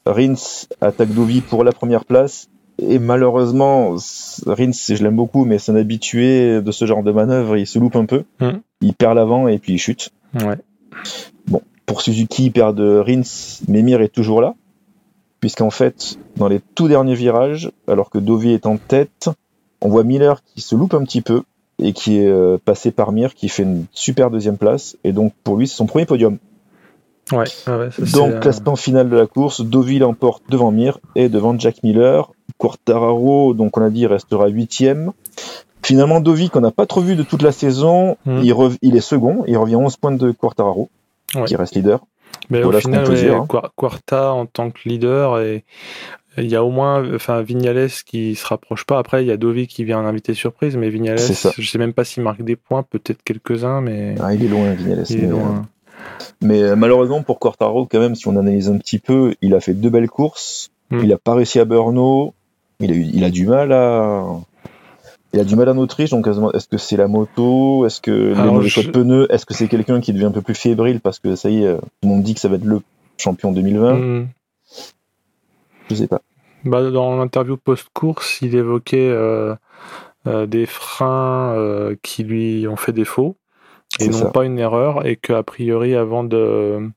Rins attaque Dovi pour la première place. Et malheureusement, Rins, je l'aime beaucoup, mais c'est un habitué de ce genre de manœuvre. Il se loupe un peu. Mhm. Il perd l'avant et puis il chute. Ouais. Pour Suzuki, il perd de Rins, mais Mir est toujours là. Puisqu'en fait, dans les tout derniers virages, alors que Dovi est en tête, on voit Miller qui se loupe un petit peu et qui est euh, passé par Mir, qui fait une super deuxième place. Et donc, pour lui, c'est son premier podium. Ouais, ouais, ouais, ça, Donc, euh, classement final de la course, Dovi l'emporte devant Mir et devant Jack Miller. Quartararo, donc on a dit, restera huitième. Finalement, Dovi, qu'on n'a pas trop vu de toute la saison, Mhm. il, il est second, il revient 11 points de Quartararo, Ouais. qui reste leader. Mais Voilà au final, ouais, dire, hein. Quar- Quarta en tant que leader et il y a au moins, enfin Vignales qui se rapproche pas. Après, il y a Dovi qui vient en invité surprise, mais Vignales, je sais même pas s'il marque des points, peut-être quelques-uns, mais Ah, il est loin, Vignales. il est mais, loin. Mais euh, malheureusement pour Quartaro, quand même, si on analyse un petit peu, il a fait deux belles courses. Mm. Il a pas réussi à Brno. Il a, eu, il a du mal à. Il a du mal en Autriche, donc est-ce que c'est la moto? Est-ce que les mauvais je- choix de pneus? Est-ce que c'est quelqu'un qui devient un peu plus fébrile? Parce que ça y est, euh, tout le monde dit que ça va être le champion 2020 Hmm. Je sais pas. Bah, dans l'interview post-course, il évoquait euh, euh, des freins euh, qui lui ont fait défaut et C'est non ça. pas une erreur, et qu'a priori, avant de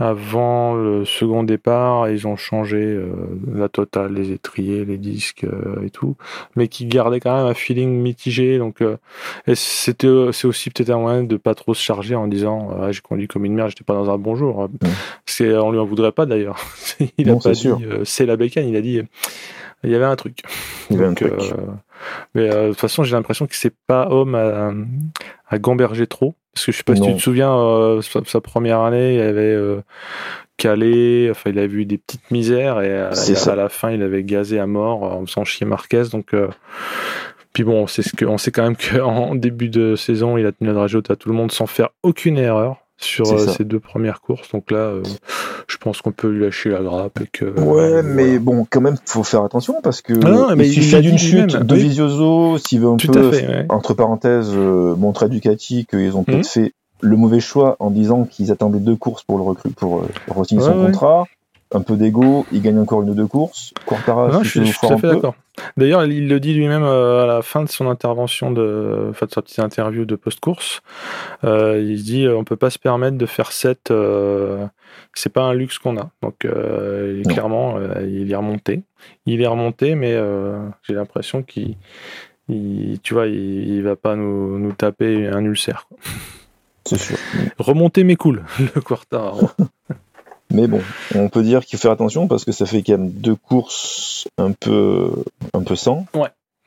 avant le second départ, ils ont changé euh, la totale, les étriers, les disques euh, et tout, mais qui gardait quand même un feeling mitigé. Donc, euh, c'était, c'est aussi peut-être un moyen de pas trop se charger en disant ah, j'ai conduit comme une merde, j'étais pas dans un bon jour. C'est, on lui en voudrait pas d'ailleurs. [LAUGHS] il Non, a pas c'est dit euh, c'est la bécane, il a dit euh, il y avait un truc. Il y avait un Donc, truc. euh, mais euh, de toute façon, j'ai l'impression que c'est pas homme à, à gamberger trop. Parce que je sais pas si tu te souviens, euh, sa, sa première année, il avait euh, calé, enfin, il avait eu des petites misères et à, la fin, il avait gazé à mort en faisant chier Marquez. Donc, euh, puis bon, c'est ce que, on sait quand même [LAUGHS] qu'en début de saison, il a tenu la dragée haute à tout le monde sans faire aucune erreur sur euh, ses deux premières courses. Donc là, euh, je pense qu'on peut lui lâcher la grappe et que. Ouais, euh, mais voilà. bon, quand même, faut faire attention parce que Ah non, mais il il suffit d'une chute de oui. Vizioso, s'il veut un Tout peu à fait, ouais. entre parenthèses, euh, montrer à Ducati qu'ils ont peut-être Mhm. fait le mauvais choix en disant qu'ils attendaient deux courses pour le recru pour euh, re-signer son ouais. contrat. Un peu d'ego, il gagne encore une ou deux courses. Quartara, Non, je suis, je tout à fait d'accord. D'ailleurs, il le dit lui-même euh, à la fin de son intervention, de, enfin, de sa petite interview de post-course. Euh, il dit euh, on peut pas se permettre de faire 7 euh, c'est pas un luxe qu'on a. Donc, euh, clairement, il est remonté. Il est remonté, mais j'ai l'impression qu'il, il- tu vois, il, il va pas nous, nous taper un ulcère. C'est sûr. Remonter, mais cool, [LAUGHS] le Quartaro. Mais bon, on peut dire qu'il faut faire attention parce que ça fait quand même deux courses un peu, un peu sans.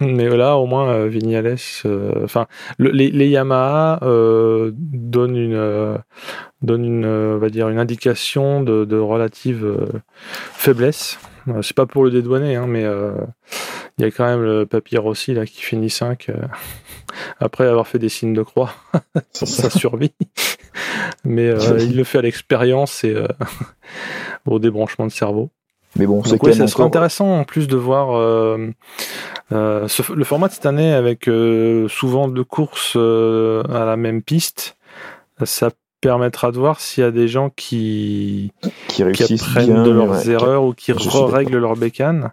Mais là, au moins, euh, Vignales, euh, enfin, le- les, les Yamaha euh, donnent une, euh, donnent une, euh, on va dire, une indication de, de relative euh, faiblesse. Euh, C'est pas pour le dédouaner, hein, mais euh, il y a quand même le papier Rossi là qui finit 5 [LAUGHS] après avoir fait des signes de croix sur sa survie. Mais euh, [LAUGHS] il le fait à l'expérience et euh, [LAUGHS] au débranchement de cerveau. Mais bon, c'est ouais, ça intéressant en plus de voir euh, euh, ce- le format de cette année avec euh, souvent deux courses euh, à la même piste. Ça permettra de voir s'il y a des gens qui, qui qui réussissent apprennent bien. de leurs ouais, erreurs ou qui règlent leur bécane.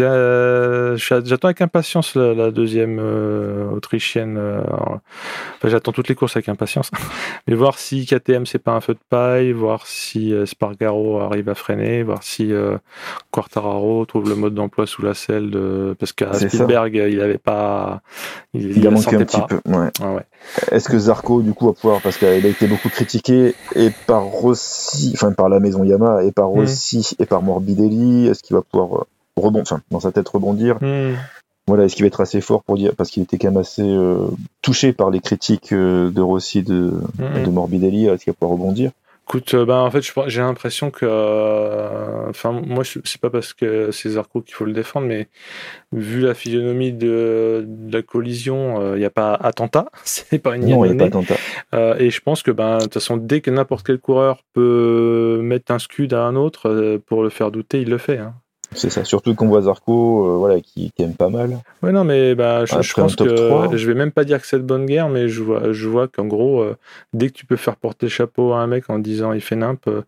Euh, J'attends avec impatience la, la deuxième euh, autrichienne. euh, enfin, j'attends toutes les courses avec impatience. [LAUGHS] Mais voir si KTM c'est pas un feu de paille, voir si euh, Spargaro arrive à freiner, voir si euh, Quartararo trouve le mode d'emploi sous la selle de parce qu'à ça. Spielberg il avait pas, il, Il a manqué un petit pas. peu. Ouais. Ouais, ouais. Est-ce que Zarco, du coup, va pouvoir, parce qu'il a été beaucoup critiqué, et par Rossi, enfin par la maison Yamaha, et par Mm. Rossi, et par Morbidelli, est-ce qu'il va pouvoir euh, rebondir, enfin, dans sa tête rebondir Hmm. Voilà, est-ce qu'il va être assez fort pour dire, parce qu'il était quand même assez euh, touché par les critiques euh, de Rossi, de, Hmm. de Morbidelli, est-ce qu'il va pouvoir rebondir? Écoute, euh, ben, en fait, j'ai l'impression que. euh, Enfin, moi, je- c'est pas parce que c'est Zarco qu'il faut le défendre, mais vu la physionomie de, de la collision, il n'y a pas attentat, [LAUGHS] c'est pas une Non, il n'y a pas Yannone. attentat. Euh, et je pense que, ben, de toute façon, dès que n'importe quel coureur peut mettre un scud à un autre euh, pour le faire douter, il le fait. Hein. C'est ça, surtout qu'on voit Zarco, euh, voilà, qui, qui aime pas mal. Ouais, non, mais bah, je, je Après un pense que 3. je vais même pas dire que c'est de bonne guerre, mais je vois, je vois qu'en gros, euh, dès que tu peux faire porter le chapeau à un mec en disant il fait nimp, euh,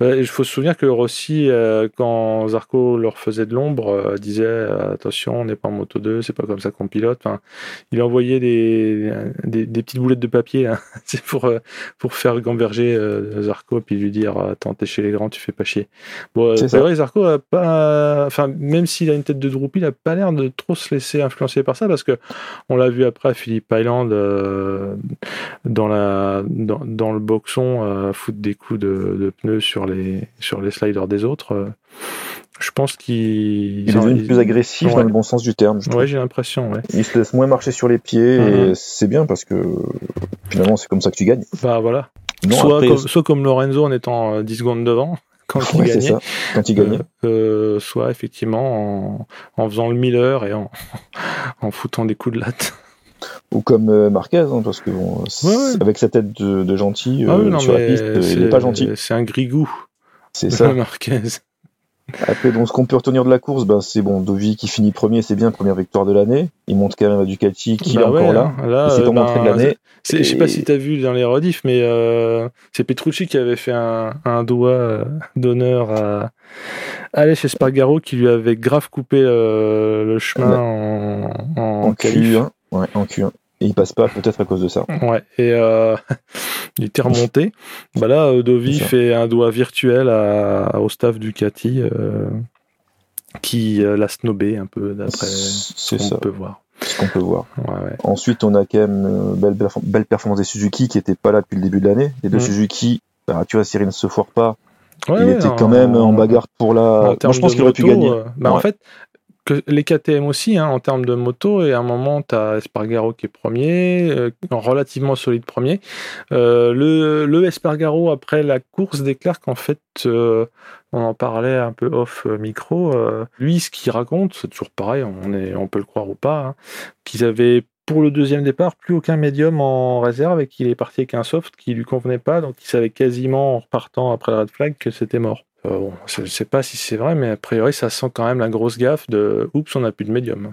bah, il faut se souvenir que Rossi, euh, quand Zarco leur faisait de l'ombre, euh, disait euh, attention, on n'est pas en moto 2, c'est pas comme ça qu'on pilote. Enfin, il envoyait des, des, des petites boulettes de papier hein, [LAUGHS] pour, pour faire gamberger euh, Zarco, puis lui dire attends, t'es chez les grands, tu fais pas chier. Bon, euh, C'est vrai, Zarco a pas, enfin, même s'il a une tête de droupie, il a pas l'air de trop se laisser influencer par ça parce que on l'a vu après à Philippe Island euh, dans la dans, dans le boxon euh, foutre des coups de, de pneus sur les sur les sliders des autres. euh, je pense qu'il Il est devenu plus agressif Ouais. dans le bon sens du terme. Ouais, j'ai l'impression. Ouais. Il se laisse moins marcher sur les pieds, Mhm. et c'est bien parce que finalement, c'est comme ça que tu gagnes. Bah voilà. Non, soit, après, comme, soit comme Lorenzo en étant euh, 10 secondes devant quand il ouais, gagnait. ça, quand il gagnait. Euh, euh, soit effectivement en, en faisant le Miller et en, [LAUGHS] en foutant des coups de latte. Ou comme euh, Marquez, hein, parce que bon, c'est- Ouais, ouais. avec sa tête de, de gentil Ah non, sur la piste, il c'est- est pas gentil. C'est un grigou, C'est ça. [LAUGHS] Marquez. Après, donc, ce qu'on peut retenir de la course, ben, c'est bon, Dovi qui finit premier, c'est bien, première victoire de l'année. Il montre quand même à Ducati Bah est encore ouais, là. hein. Là, Il s'est euh, montré de ben, l'année. c'est- Je sais pas si tu as vu dans les rediffs, mais euh, c'est Petrucci qui avait fait un, un doigt euh, d'honneur à aller chez Spargaro qui lui avait grave coupé euh, le chemin en, en, En qualif. Q1. Ouais, en Q1. Et il passe pas, peut-être à cause de ça. [LAUGHS] Ouais, et euh, [LAUGHS] il était remonté. Bah là, euh, Dovi fait un doigt virtuel à, au staff Ducati euh, qui euh, l'a snobé un peu d'après ce C'est qu'on ça, peut voir. ce qu'on peut voir. Ouais, ouais. Ensuite, on a quand même belle, belle performance des Suzuki qui n'étaient pas là depuis le début de l'année. Les deux Mm. Suzuki, bah, tu vois, Cyril ne se foire pas. Ouais, il était quand même en bagarre pour la. en Moi, je pense qu'il aurait pu gagner. bah, En fait, que les KTM aussi, hein, en termes de moto, et à un moment, tu as Espargaro qui est premier, euh, en relativement solide premier. Euh, le, le Espargaro, après la course, déclare qu'en fait, euh, on en parlait un peu off euh, micro, lui, ce qu'il raconte, c'est toujours pareil, on, est, on peut le croire ou pas, hein, qu'ils avaient pour le deuxième départ, plus aucun médium en réserve et qu'il est parti avec un soft qui lui convenait pas, donc il savait quasiment en repartant après le red flag que c'était mort. Euh, bon, je ne sais pas si c'est vrai, mais a priori, ça sent quand même la grosse gaffe de oups, on n'a plus de médium.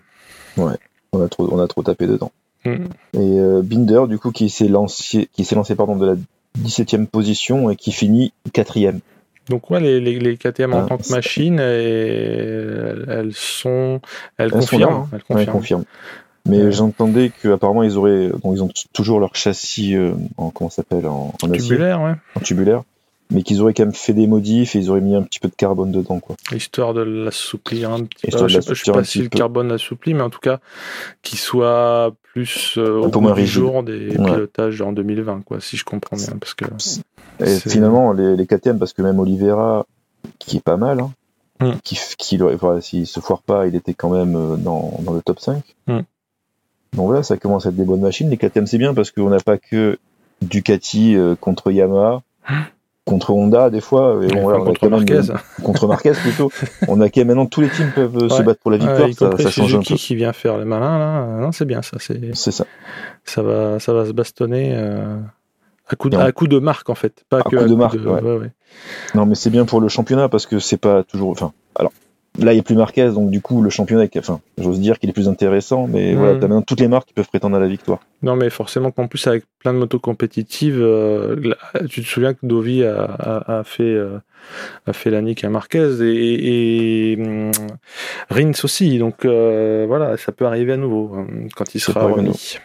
On a trop, on a trop tapé dedans. Mm. Et euh, Binder, du coup, qui s'est lancé, qui s'est lancé pardon, de la 17e position et qui finit 4e. Donc, ouais, les, les, les KTM en Ah, tant que machine, elles, elles sont. Elles, Elles sont là, confirment. hein. elles Ouais, confirment. confirme. Mais Ouais. j'entendais qu'apparemment ils auraient, bon, ils ont toujours leur châssis, euh, en comment s'appelle, en, en acier, Tubulaire, ouais. en tubulaire. Mais qu'ils auraient quand même fait des modifs et ils auraient mis un petit peu de carbone dedans. Quoi. Histoire de l'assouplir un petit peu. Je sais pas- je sais pas si le peu. carbone l'assouplit, mais en tout cas, qu'il soit plus euh, au bout moins du jour des Ouais. pilotages en 2020, quoi, si je comprends bien. Parce que Et finalement, les, les KTM, parce que même Oliveira, qui est pas mal, hein, Mm. qui, qui voilà, s'il se foire pas, il était quand même euh, dans, dans le top 5. Mm. Donc voilà, ça commence à être des bonnes machines. Les KTM, c'est bien parce qu'on n'a pas que Ducati euh, contre Yamaha, contre Honda, des fois. Et on contre même- Marquez, contre Marquez plutôt. [LAUGHS] on a maintenant tous les teams peuvent se battre pour la victoire, Ouais, ça, change un peu. qui vient faire le malin là, non c'est bien ça, c'est ça. ça va ça va se bastonner euh, à coup de, Et on- à coup de marque en fait, pas À que coup à de marque, ouais. Non, mais c'est bien pour le championnat parce que c'est pas toujours. Enfin, alors là, il n'y a plus Marquez, donc du coup, le championnat, enfin, j'ose dire qu'il est plus intéressant, mais Mm. voilà, t'as maintenant toutes les marques qui peuvent prétendre à la victoire. Non, mais forcément qu'en plus, avec plein de motos compétitives, euh, là, tu te souviens que Dovi a, a, a fait, euh, a fait la nique à Marquez et, et, et, hum, Rins aussi. Donc euh, voilà, ça peut arriver à nouveau hum, quand il sera remis.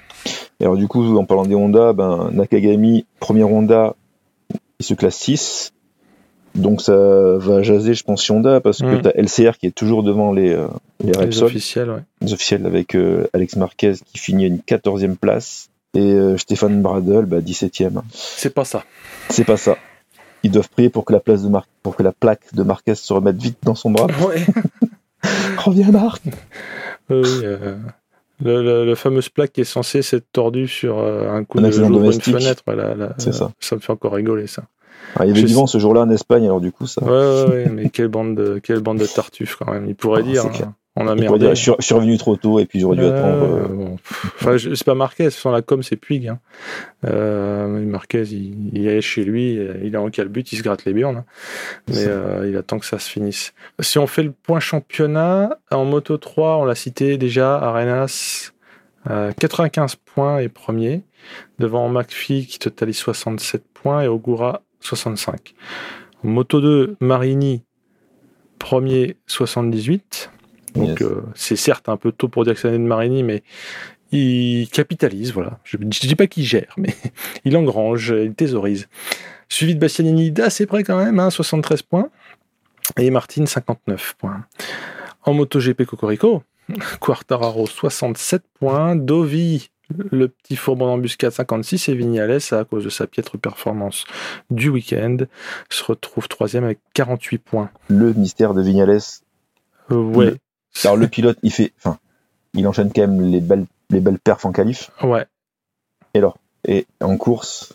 Et alors, du coup, en parlant des Honda, ben, Nakagami, premier Honda, il se classe 6. Donc ça va jaser, je pense, Honda, parce que Mm. t'as LCR qui est toujours devant les, euh, les officiels, ouais. les officiels, avec euh, Alex Marquez qui finit à une 14e place. Et euh, Stéphane Bradel, bah, 17e. C'est pas ça. C'est pas ça. Ils doivent prier pour que la place de Mar- pour que la plaque de Marquez se remette vite dans son bras. Ouais. [LAUGHS] Reviens Marc oui, euh, le, le, le fameux plaque qui est censé s'être tordu sur un coup Un de jour une fenêtre. ouais, là, là, C'est ça. Ça me fait encore rigoler, ça. Ah, Il y avait Je du sais- vent ce jour-là en Espagne, alors du coup, ça. Ouais, ouais, ouais, mais quelle bande de, quelle bande de tartuffes quand même. Il pourrait Ah, dire, hein, on a pourrait merdé. dire, je, suis, revenu trop tôt et puis j'aurais dû Euh, attendre. euh, bon, Enfin, c'est pas Marquez, sans la com, c'est Puig. Hein. Euh, Marquez, il, il est chez lui, il est en calbut, il se gratte les burnes. hein. Mais euh, il attend que ça se finisse. Si on fait le point championnat, en Moto 3, on l'a cité déjà, Arenas, euh, 95 points est premier, devant McPhee qui totalise 67 points et Ogura 65. En Moto 2, Marini, premier 78. Donc Yes. euh, c'est certes un peu tôt pour dire que c'est l'année de Marini, mais il capitalise, voilà. Je ne dis pas qu'il gère, mais [LAUGHS] il engrange, il thésaurise. Suivi de Bastianini d'assez près quand même, hein, 73 points. Et Martin, 59 points. En MotoGP Cocorico, [LAUGHS] Quartararo, 67 points. Dovi, le petit fourban d'embuscade, 56. Et Vignales, à cause de sa piètre performance du week-end, se retrouve troisième avec 48 points. le mystère de Vignales. Euh, ouais, Le- Alors le pilote, il fait, enfin, il enchaîne quand même les belles, les belles perfs en qualif. ouais. Et alors, et en course,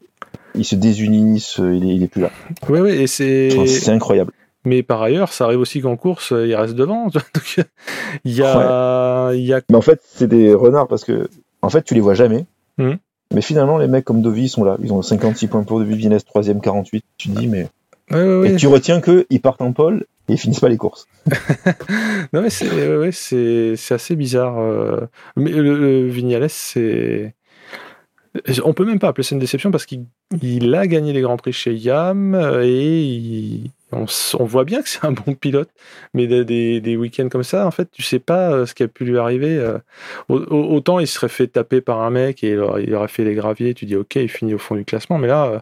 il se désunit, il, est, il est plus là. Ouais, ouais, et c'est. Enfin, c'est incroyable. Mais par ailleurs, ça arrive aussi qu'en course, euh, il reste devant. [LAUGHS] Donc, il y a, il y a, Mais en fait, c'est des renards parce que, en fait, tu les vois jamais. Mhm. Mais finalement, les mecs comme Dovi ils sont là. Ils ont 56 points pour Dovi, Vignales 3ème, 48. Tu te dis, mais. ouais, ouais, ouais. Et tu retiens que ils partent en pole et ils finissent pas les courses. [LAUGHS] Non, mais c'est, assez bizarre. euh. Mais le, le Vignales, c'est. On peut même pas appeler ça une déception parce qu'il il a gagné les Grands Prix chez Yam euh, et il- on, voit bien que c'est un bon pilote. Mais des, week-ends comme ça, en fait, tu sais pas euh, ce qui a pu lui arriver. euh. Au- au- Autant il se serait fait taper par un mec et il aurait, fait les graviers, tu dis ok, il finit au fond du classement. Mais là, euh,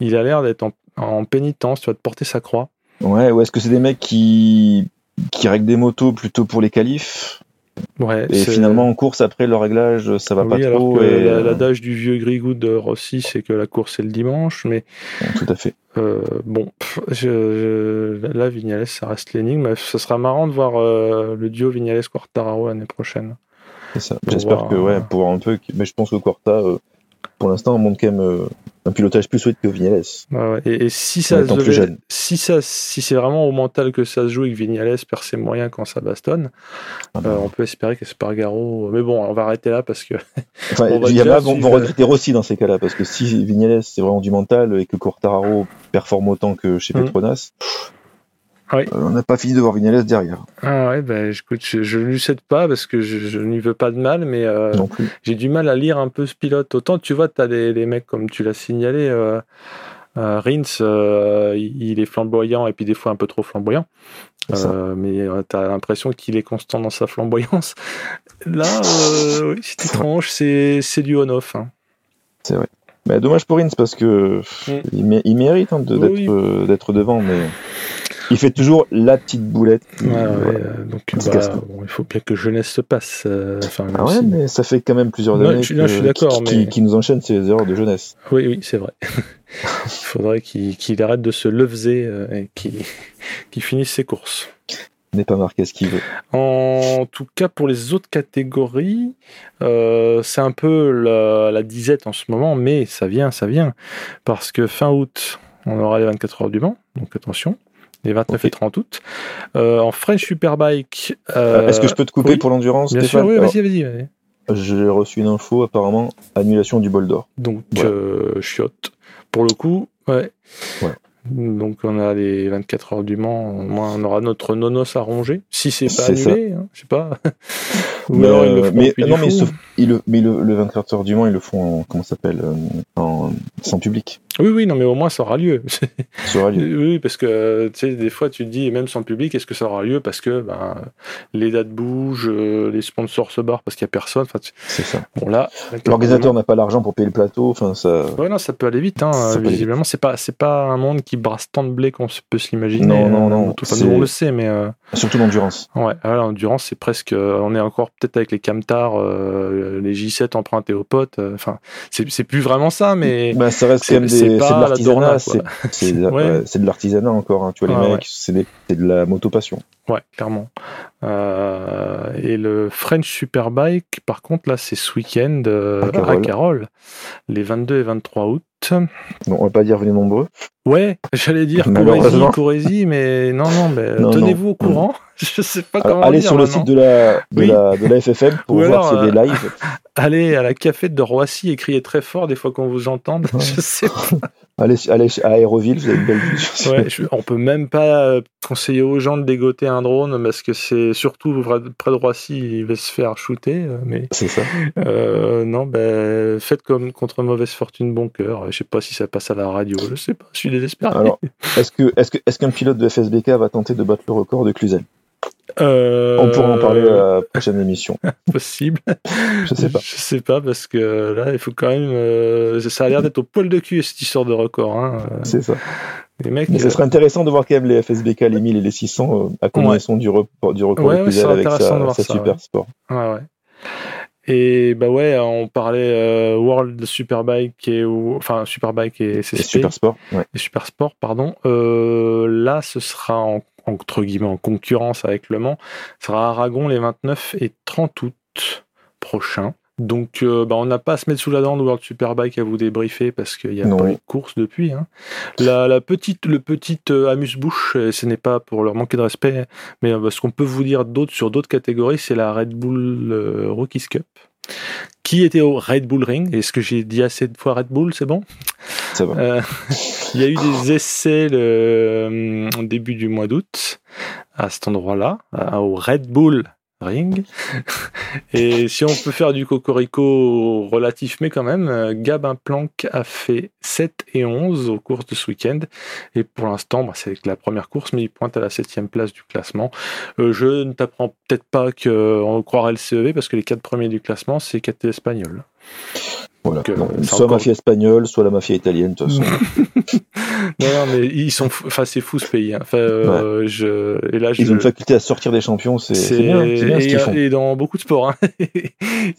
il a l'air d'être en, en pénitence, tu vas te porter sa croix. Ouais, ou est-ce que c'est des mecs qui, qui règlent des motos plutôt pour les qualifs? Ouais, et finalement en course après leur réglage ça va oui, pas alors trop et... la- l'adage du vieux Grigou de Rossi, c'est que la course c'est le dimanche, mais Tout à fait. euh, bon, pff, je, je- là Vignales, ça reste l'énigme. Ce sera marrant de voir euh, le duo Vignales-Quartararo l'année prochaine. C'est ça. J'espère que ouais, euh, pour un peu. Mais je pense que Quarta, euh, pour l'instant, montre quand même euh, un pilotage plus solide que Vignales. Ouais. Et, et si ça se devait- si ça, si c'est vraiment au mental que ça se joue et que Vignales perd ses moyens quand ça bastonne, Ah bah. euh, on peut espérer qu'Espargaro. Mais bon, on va arrêter là parce que Enfin, [LAUGHS] On va déjà vont, vont regretter Rossi dans ces cas-là, parce que si Vignales c'est vraiment du mental et que Quartararo performe autant que chez Mhm. Petronas, Oui. euh, on n'a pas fini de voir Vignales derrière ah ouais, ben écoute, je, je lui cède pas parce que je, je n'y veux pas de mal, mais euh, j'ai du mal à lire un peu ce pilote. Autant tu vois, tu as des, des mecs comme tu l'as signalé, euh, euh, Rins, il est flamboyant et puis des fois un peu trop flamboyant. Mais tu as l'impression qu'il est constant dans sa flamboyance. [LAUGHS] Là, oui, c'est étrange, c'est du on-off. hein. C'est vrai. Mais dommage pour Ince parce que Mm. il, mé- il mérite hein, oui. d'être devant, mais il fait toujours la petite boulette. Ouais, ouais, Voilà. euh, donc bah, bon, il faut bien que jeunesse se passe. euh, Ah ouais, si- mais ça fait quand même plusieurs années je je suis qui, mais- qui- qui nous enchaînent ces erreurs de jeunesse. Oui, oui, c'est vrai. [LAUGHS] il faudrait qu'il arrête de se lever euh, et [LAUGHS] qu'il finisse ses courses. N'est pas marqué ce qu'il veut. En tout cas, pour les autres catégories, euh, c'est un peu la, la disette en ce moment, mais ça vient, ça vient. Parce que fin août, on aura les 24 heures du Mans, donc attention, les 29 et 30 août. Euh, en French Superbike. euh, Est-ce que je peux te couper oui, pour l'endurance, Bien sûr, oui, vas-y, vas-y. J'ai reçu une info, apparemment, annulation du bol d'or. Donc, Voilà. euh, chiotte. Pour le coup, ouais. Donc, on a les 24 heures du Mans. Au moins, on aura notre nonos à ronger. Si c'est pas annulé, hein, je sais pas. [LAUGHS] Ou Mais, alors, ils le euh, feront mais- non, mais, sauf- ils le, mais le, le 24 heures du Mans, ils le font en, comment ça s'appelle, euh, en, sans public. Oui, oui, non, mais au moins, ça aura lieu. Ça aura lieu. [LAUGHS] oui, parce que, tu sais, des fois, tu te dis, même sans public, est-ce que ça aura lieu Parce que, ben, les dates bougent, euh, les sponsors se barrent parce qu'il y a personne. Enfin, tu- C'est ça. bon, là. L'organisateur n'a pas l'argent pour payer le plateau. Enfin, ça. Ouais, non, ça peut aller vite. Hein. Ça Visiblement, c'est pas, c'est pas un monde qui brasse tant de blé qu'on se- peut s'imaginer. Non, non, euh, non, Enfin, c'est- nous, on le sait, mais euh, Surtout l'endurance. ouais, voilà, l'endurance, c'est presque. on est encore peut-être avec les camtars, euh, les J7 empruntés aux potes. euh, Enfin, c'est plus vraiment ça, mais. Bah, ça reste c'est- quand même des, de la l'artisanat. C'est de, Ouais. ouais, c'est de l'artisanat encore. hein. Tu vois, les Ah, mecs, c'est de la motopassion. Ouais, clairement. Euh, et le French Superbike, par contre, là, c'est ce week-end euh, À Carole. les 22 et 23 août. Bon, on va pas dire venez nombreux. Ouais, [LAUGHS] j'allais dire Corésie, mais non, non, mais Non, tenez-vous au courant. [LAUGHS] Je sais pas Alors, comment allez dire sur le maintenant. site de la, de, Oui. la, de la FFM [LAUGHS] pour Ou voir s'il y a des euh, lives. Allez à la café de Roissy et criez très fort des fois qu'on vous entende. Ouais. Je sais pas. Allez, allez à Aéroville, vous avez une belle vue. [LAUGHS] Ouais, je- on peut même pas euh, conseiller aux gens de dégoter un drone parce que c'est surtout près de Roissy, il va se faire shooter. euh, Mais C'est ça. euh, non, ben faites comme contre mauvaise fortune, bon cœur. Je sais pas si ça passe à la radio, je sais pas. Je suis désespéré. Alors, [LAUGHS] est-ce que est-ce que est-ce qu'un pilote de FSBK va tenter de battre le record de Cluzel? Euh, On pourra en parler à la prochaine émission. [LAUGHS] Possible. Je sais pas. Je sais pas parce que là, il faut quand même. euh, ça a l'air d'être au poil de cul cette histoire de record. Hein. Euh, C'est ça. Les mecs. Mais euh, ce serait intéressant de voir quand même les FSBK, les 1000 et les 600 euh, à combien Ouais. ils sont du, report, du record Ouais, ouais, avec sa, sa ça, super sport. Ouais, ouais. Et bah ouais, on parlait euh, World Superbike et enfin Superbike et Et CSP super sport. Ouais. et Super Sport, pardon. Euh, là, ce sera en, entre guillemets en concurrence avec Le Mans. Ce sera à Aragon les 29 et 30 août prochains. Donc, euh, bah, on n'a pas à se mettre sous la dent de World Superbike à vous débriefer parce qu'il n'y a Non. pas eu de course depuis. hein. La, la petite, le petit euh, amuse-bouche, et ce n'est pas pour leur manquer de respect, mais euh, ce qu'on peut vous dire d'autre sur d'autres catégories, c'est la Red Bull euh, Rookies Cup, qui était au Red Bull Ring. Est-ce que j'ai dit assez de fois Red Bull, c'est bon? Ça va. euh, il y a eu des essais le euh, au début du mois d'août à cet endroit-là, au Red Bull [LAUGHS] Et si on peut faire du cocorico relatif, mais quand même, euh, Gabin Planck a fait 7 et 11 aux courses de ce week-end. Et pour l'instant, bah, c'est la première course, mais il pointe à la 7 place du classement. Euh, je ne t'apprends peut-être pas qu'on croirait le CEV, parce que les quatre premiers du classement, c'est KT Espagnol. Voilà. Donc, soit encore- mafia espagnole, soit la mafia italienne, de toute façon. [LAUGHS] Non, non, mais ils sont fous. Enfin, c'est fou ce pays. hein. Enfin, euh, je... Et là, je... Ils ont une faculté à sortir des champions, c'est bien, ce qu'ils et, font. et dans beaucoup de sports. hein. [LAUGHS] Vrai,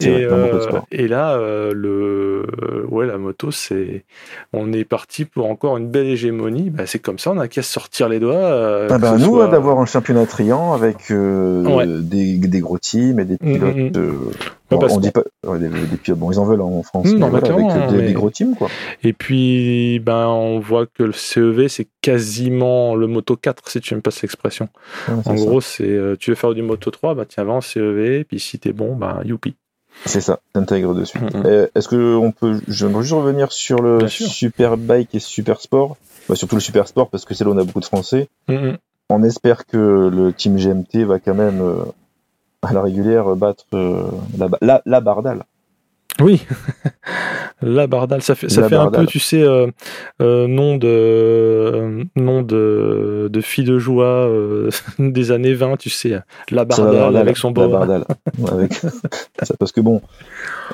beaucoup de euh, sports. et là, euh, le, ouais, la moto, c'est, on est parti pour encore une belle hégémonie. Bah, c'est comme ça, on a qu'à se sortir les doigts. euh, Ah ben, ce nous, soit- d'avoir un championnat triant avec euh, Ouais. des, des gros teams et des Mm, pilotes. mm, mm. Euh, on dit pas ouais, des, des pilotes. Bon, ils en veulent hein, en France, Mm, mais non, mais voilà, avec euh, des, mais- des gros teams, quoi. Et puis, ben, on voit que le CEV, c'est quasiment le Moto 4, si tu me passes l'expression. C'est En ça. gros, c'est, euh, tu veux faire du Moto 3, bah, tiens, va en CEV, puis si t'es bon, bah, youpi. C'est ça, t'intègres de suite. Mm, mm. Euh, Est-ce que on peut, j'aimerais juste revenir sur le Bien sûr. super bike et super sport, Bah, surtout le super sport parce que c'est là où on a beaucoup de Français. Mhm. On espère que le team GMT va quand même euh, à la régulière battre euh, la, la, la Bardal. Oui, [LAUGHS] la Bardal, ça fait, ça La fait un peu, tu sais, euh, euh, nom de euh, nom de, de fille de joie euh, [LAUGHS] des années 20, tu sais, la la Bardal avec son la beau. Bardal. [LAUGHS] Avec... parce que bon,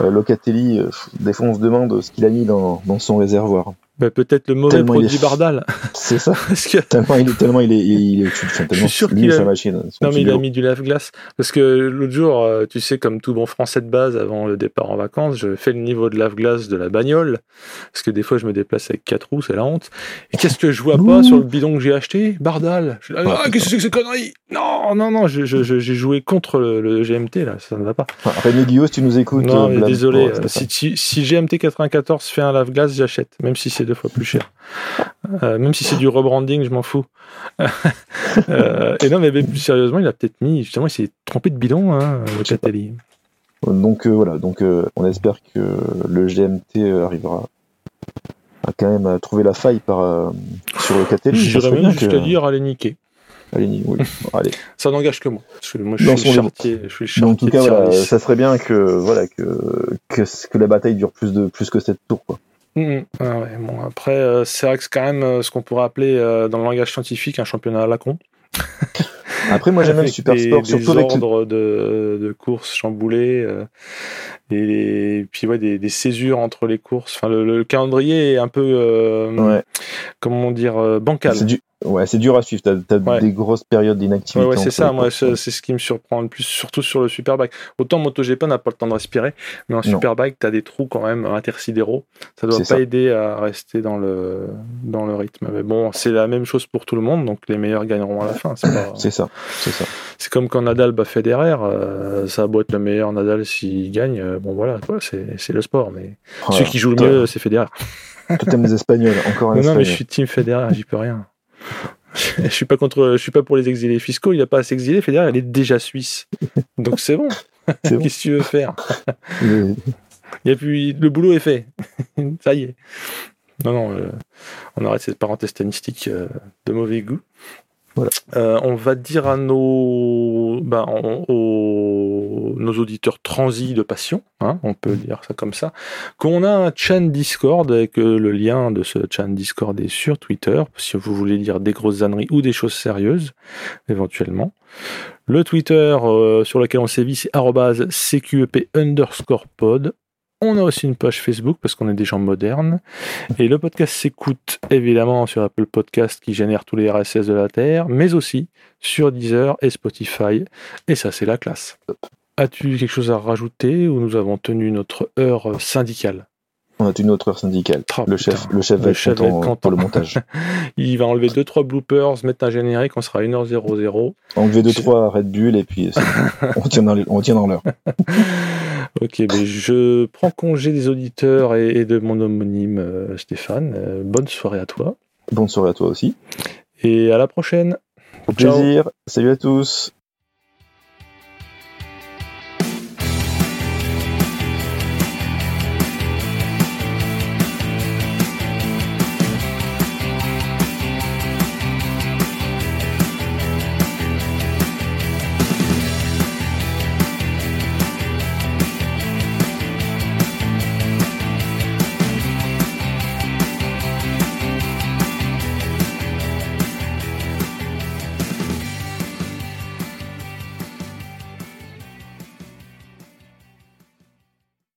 euh, Locatelli, euh, des fois on se demande ce qu'il a mis dans, dans son réservoir. Bah, peut-être le mauvais Tellement produit est- Bardal, [LAUGHS] C'est ça. [LAUGHS] parce que Tellement il est, tellement il est, il est, tellement sûr qu'il a- sa machine. Non, mais il a mis du lave-glace. Parce que l'autre jour, euh, tu sais, comme tout bon français de base, avant le départ en vacances, je fais le niveau de lave-glace de la bagnole. Parce que des fois, je me déplace avec quatre roues, c'est la honte. Et qu'est-ce que je vois pas sur le bidon que j'ai acheté? Bardal. Je- Ah, Ah, qu'est-ce que c'est que ces conneries? Non, non, non, je- je- je- j'ai joué contre le, le GMT, là, ça ne va pas. René Guillot, si tu nous écoutes, non, euh, désolé, si, si, si GMT 94 fait un lave-glace, j'achète, même si c'est deux fois plus cher. Euh, même si c'est du rebranding, je m'en fous. [LAUGHS] Euh, et non, mais, plus sérieusement, il a peut-être mis, justement, il s'est trompé de bidon, hein, le. Catelli. Donc voilà, donc on espère que le GMT arrivera à quand même à trouver la faille par, euh, sur le Catelli. Ça J'irais même jusqu'à dire aller niquer. Allez, oui. Bon, [LAUGHS] allez. Ça n'engage que moi. Parce que moi, je Dans suis le son chartier. Je suis le Mais en tout cas, voilà, ça serait bien que voilà que, que que la bataille dure plus de plus que sept tours quoi. Mhm. Ah ouais, bon, après, euh, c'est vrai que c'est quand même euh, ce qu'on pourrait appeler euh, dans le langage scientifique un championnat à la con. [LAUGHS] Après, moi j'aime le super des, sport, des surtout avec ordres de, de courses chamboulés euh, et, et puis ouais, des, des césures entre les courses. Enfin, le, le calendrier est un peu, ouais, comment dire, bancal. c'est du ouais, c'est dur à suivre. T'as Ouais. des grosses périodes d'inactivité. Ouais, ouais, c'est ça. Moi, c'est ce qui me surprend le plus, surtout sur le Superbike. Autant MotoGP n'a pas le temps de respirer, mais en. Superbike, tu as des trous quand même intersidéraux. Ça doit C'est pas ça. aider à rester dans le, dans le rythme. Mais bon, c'est la même chose pour tout le monde, donc les meilleurs gagneront à la fin. C'est pas- [LAUGHS] C'est ça, c'est ça. c'est comme quand Nadal bat Federer, euh, ça a beau être le meilleur Nadal s'il gagne. euh, bon, voilà, c'est le sport. Mais celui qui joue le mieux, c'est Federer. Toi, t'aimes les Espagnols, encore un [LAUGHS] Non, non, mais je suis team Federer, j'y peux rien. [LAUGHS] Je suis pas contre, je suis pas pour les exilés fiscaux. Il a pas à s'exiler. Federer, il est déjà suisse, donc c'est bon. Qu'est-ce que tu veux faire? [LAUGHS] Il a plus, le boulot est fait. [LAUGHS] Ça y est. Non, non, euh, on arrête cette parenthèse tennistique euh, de mauvais goût. Voilà. Euh, on va dire à nos, ben, nos auditeurs transis de passion, hein, on peut dire ça comme ça, qu'on a un chan Discord et que le lien de ce chan Discord est sur Twitter, si vous voulez dire des grosses âneries ou des choses sérieuses, éventuellement. Le Twitter euh, sur lequel on sévit, c'est CQEP underscore pod. On a aussi une page Facebook parce qu'on est des gens modernes. Et le podcast s'écoute évidemment sur Apple Podcast qui génère tous les RSS de la Terre, mais aussi sur Deezer et Spotify. Et ça, c'est la classe. As-tu quelque chose à rajouter ou nous avons tenu notre heure syndicale? On a une autre heure syndicale. Oh, le chef, le chef Le va être chef va content, être content. pour le montage. [LAUGHS] Il va enlever 2-3 bloopers, mettre un générique, on sera à 1h00. Enlever deux trois Red Bull et puis [LAUGHS] les- on tient dans l'heure. [LAUGHS] Ok, ben je prends congé des auditeurs et, et de mon homonyme euh, Stéphane. Euh, bonne soirée à toi Bonne soirée à toi aussi. et à la prochaine. Au Ciao. plaisir. Salut à tous.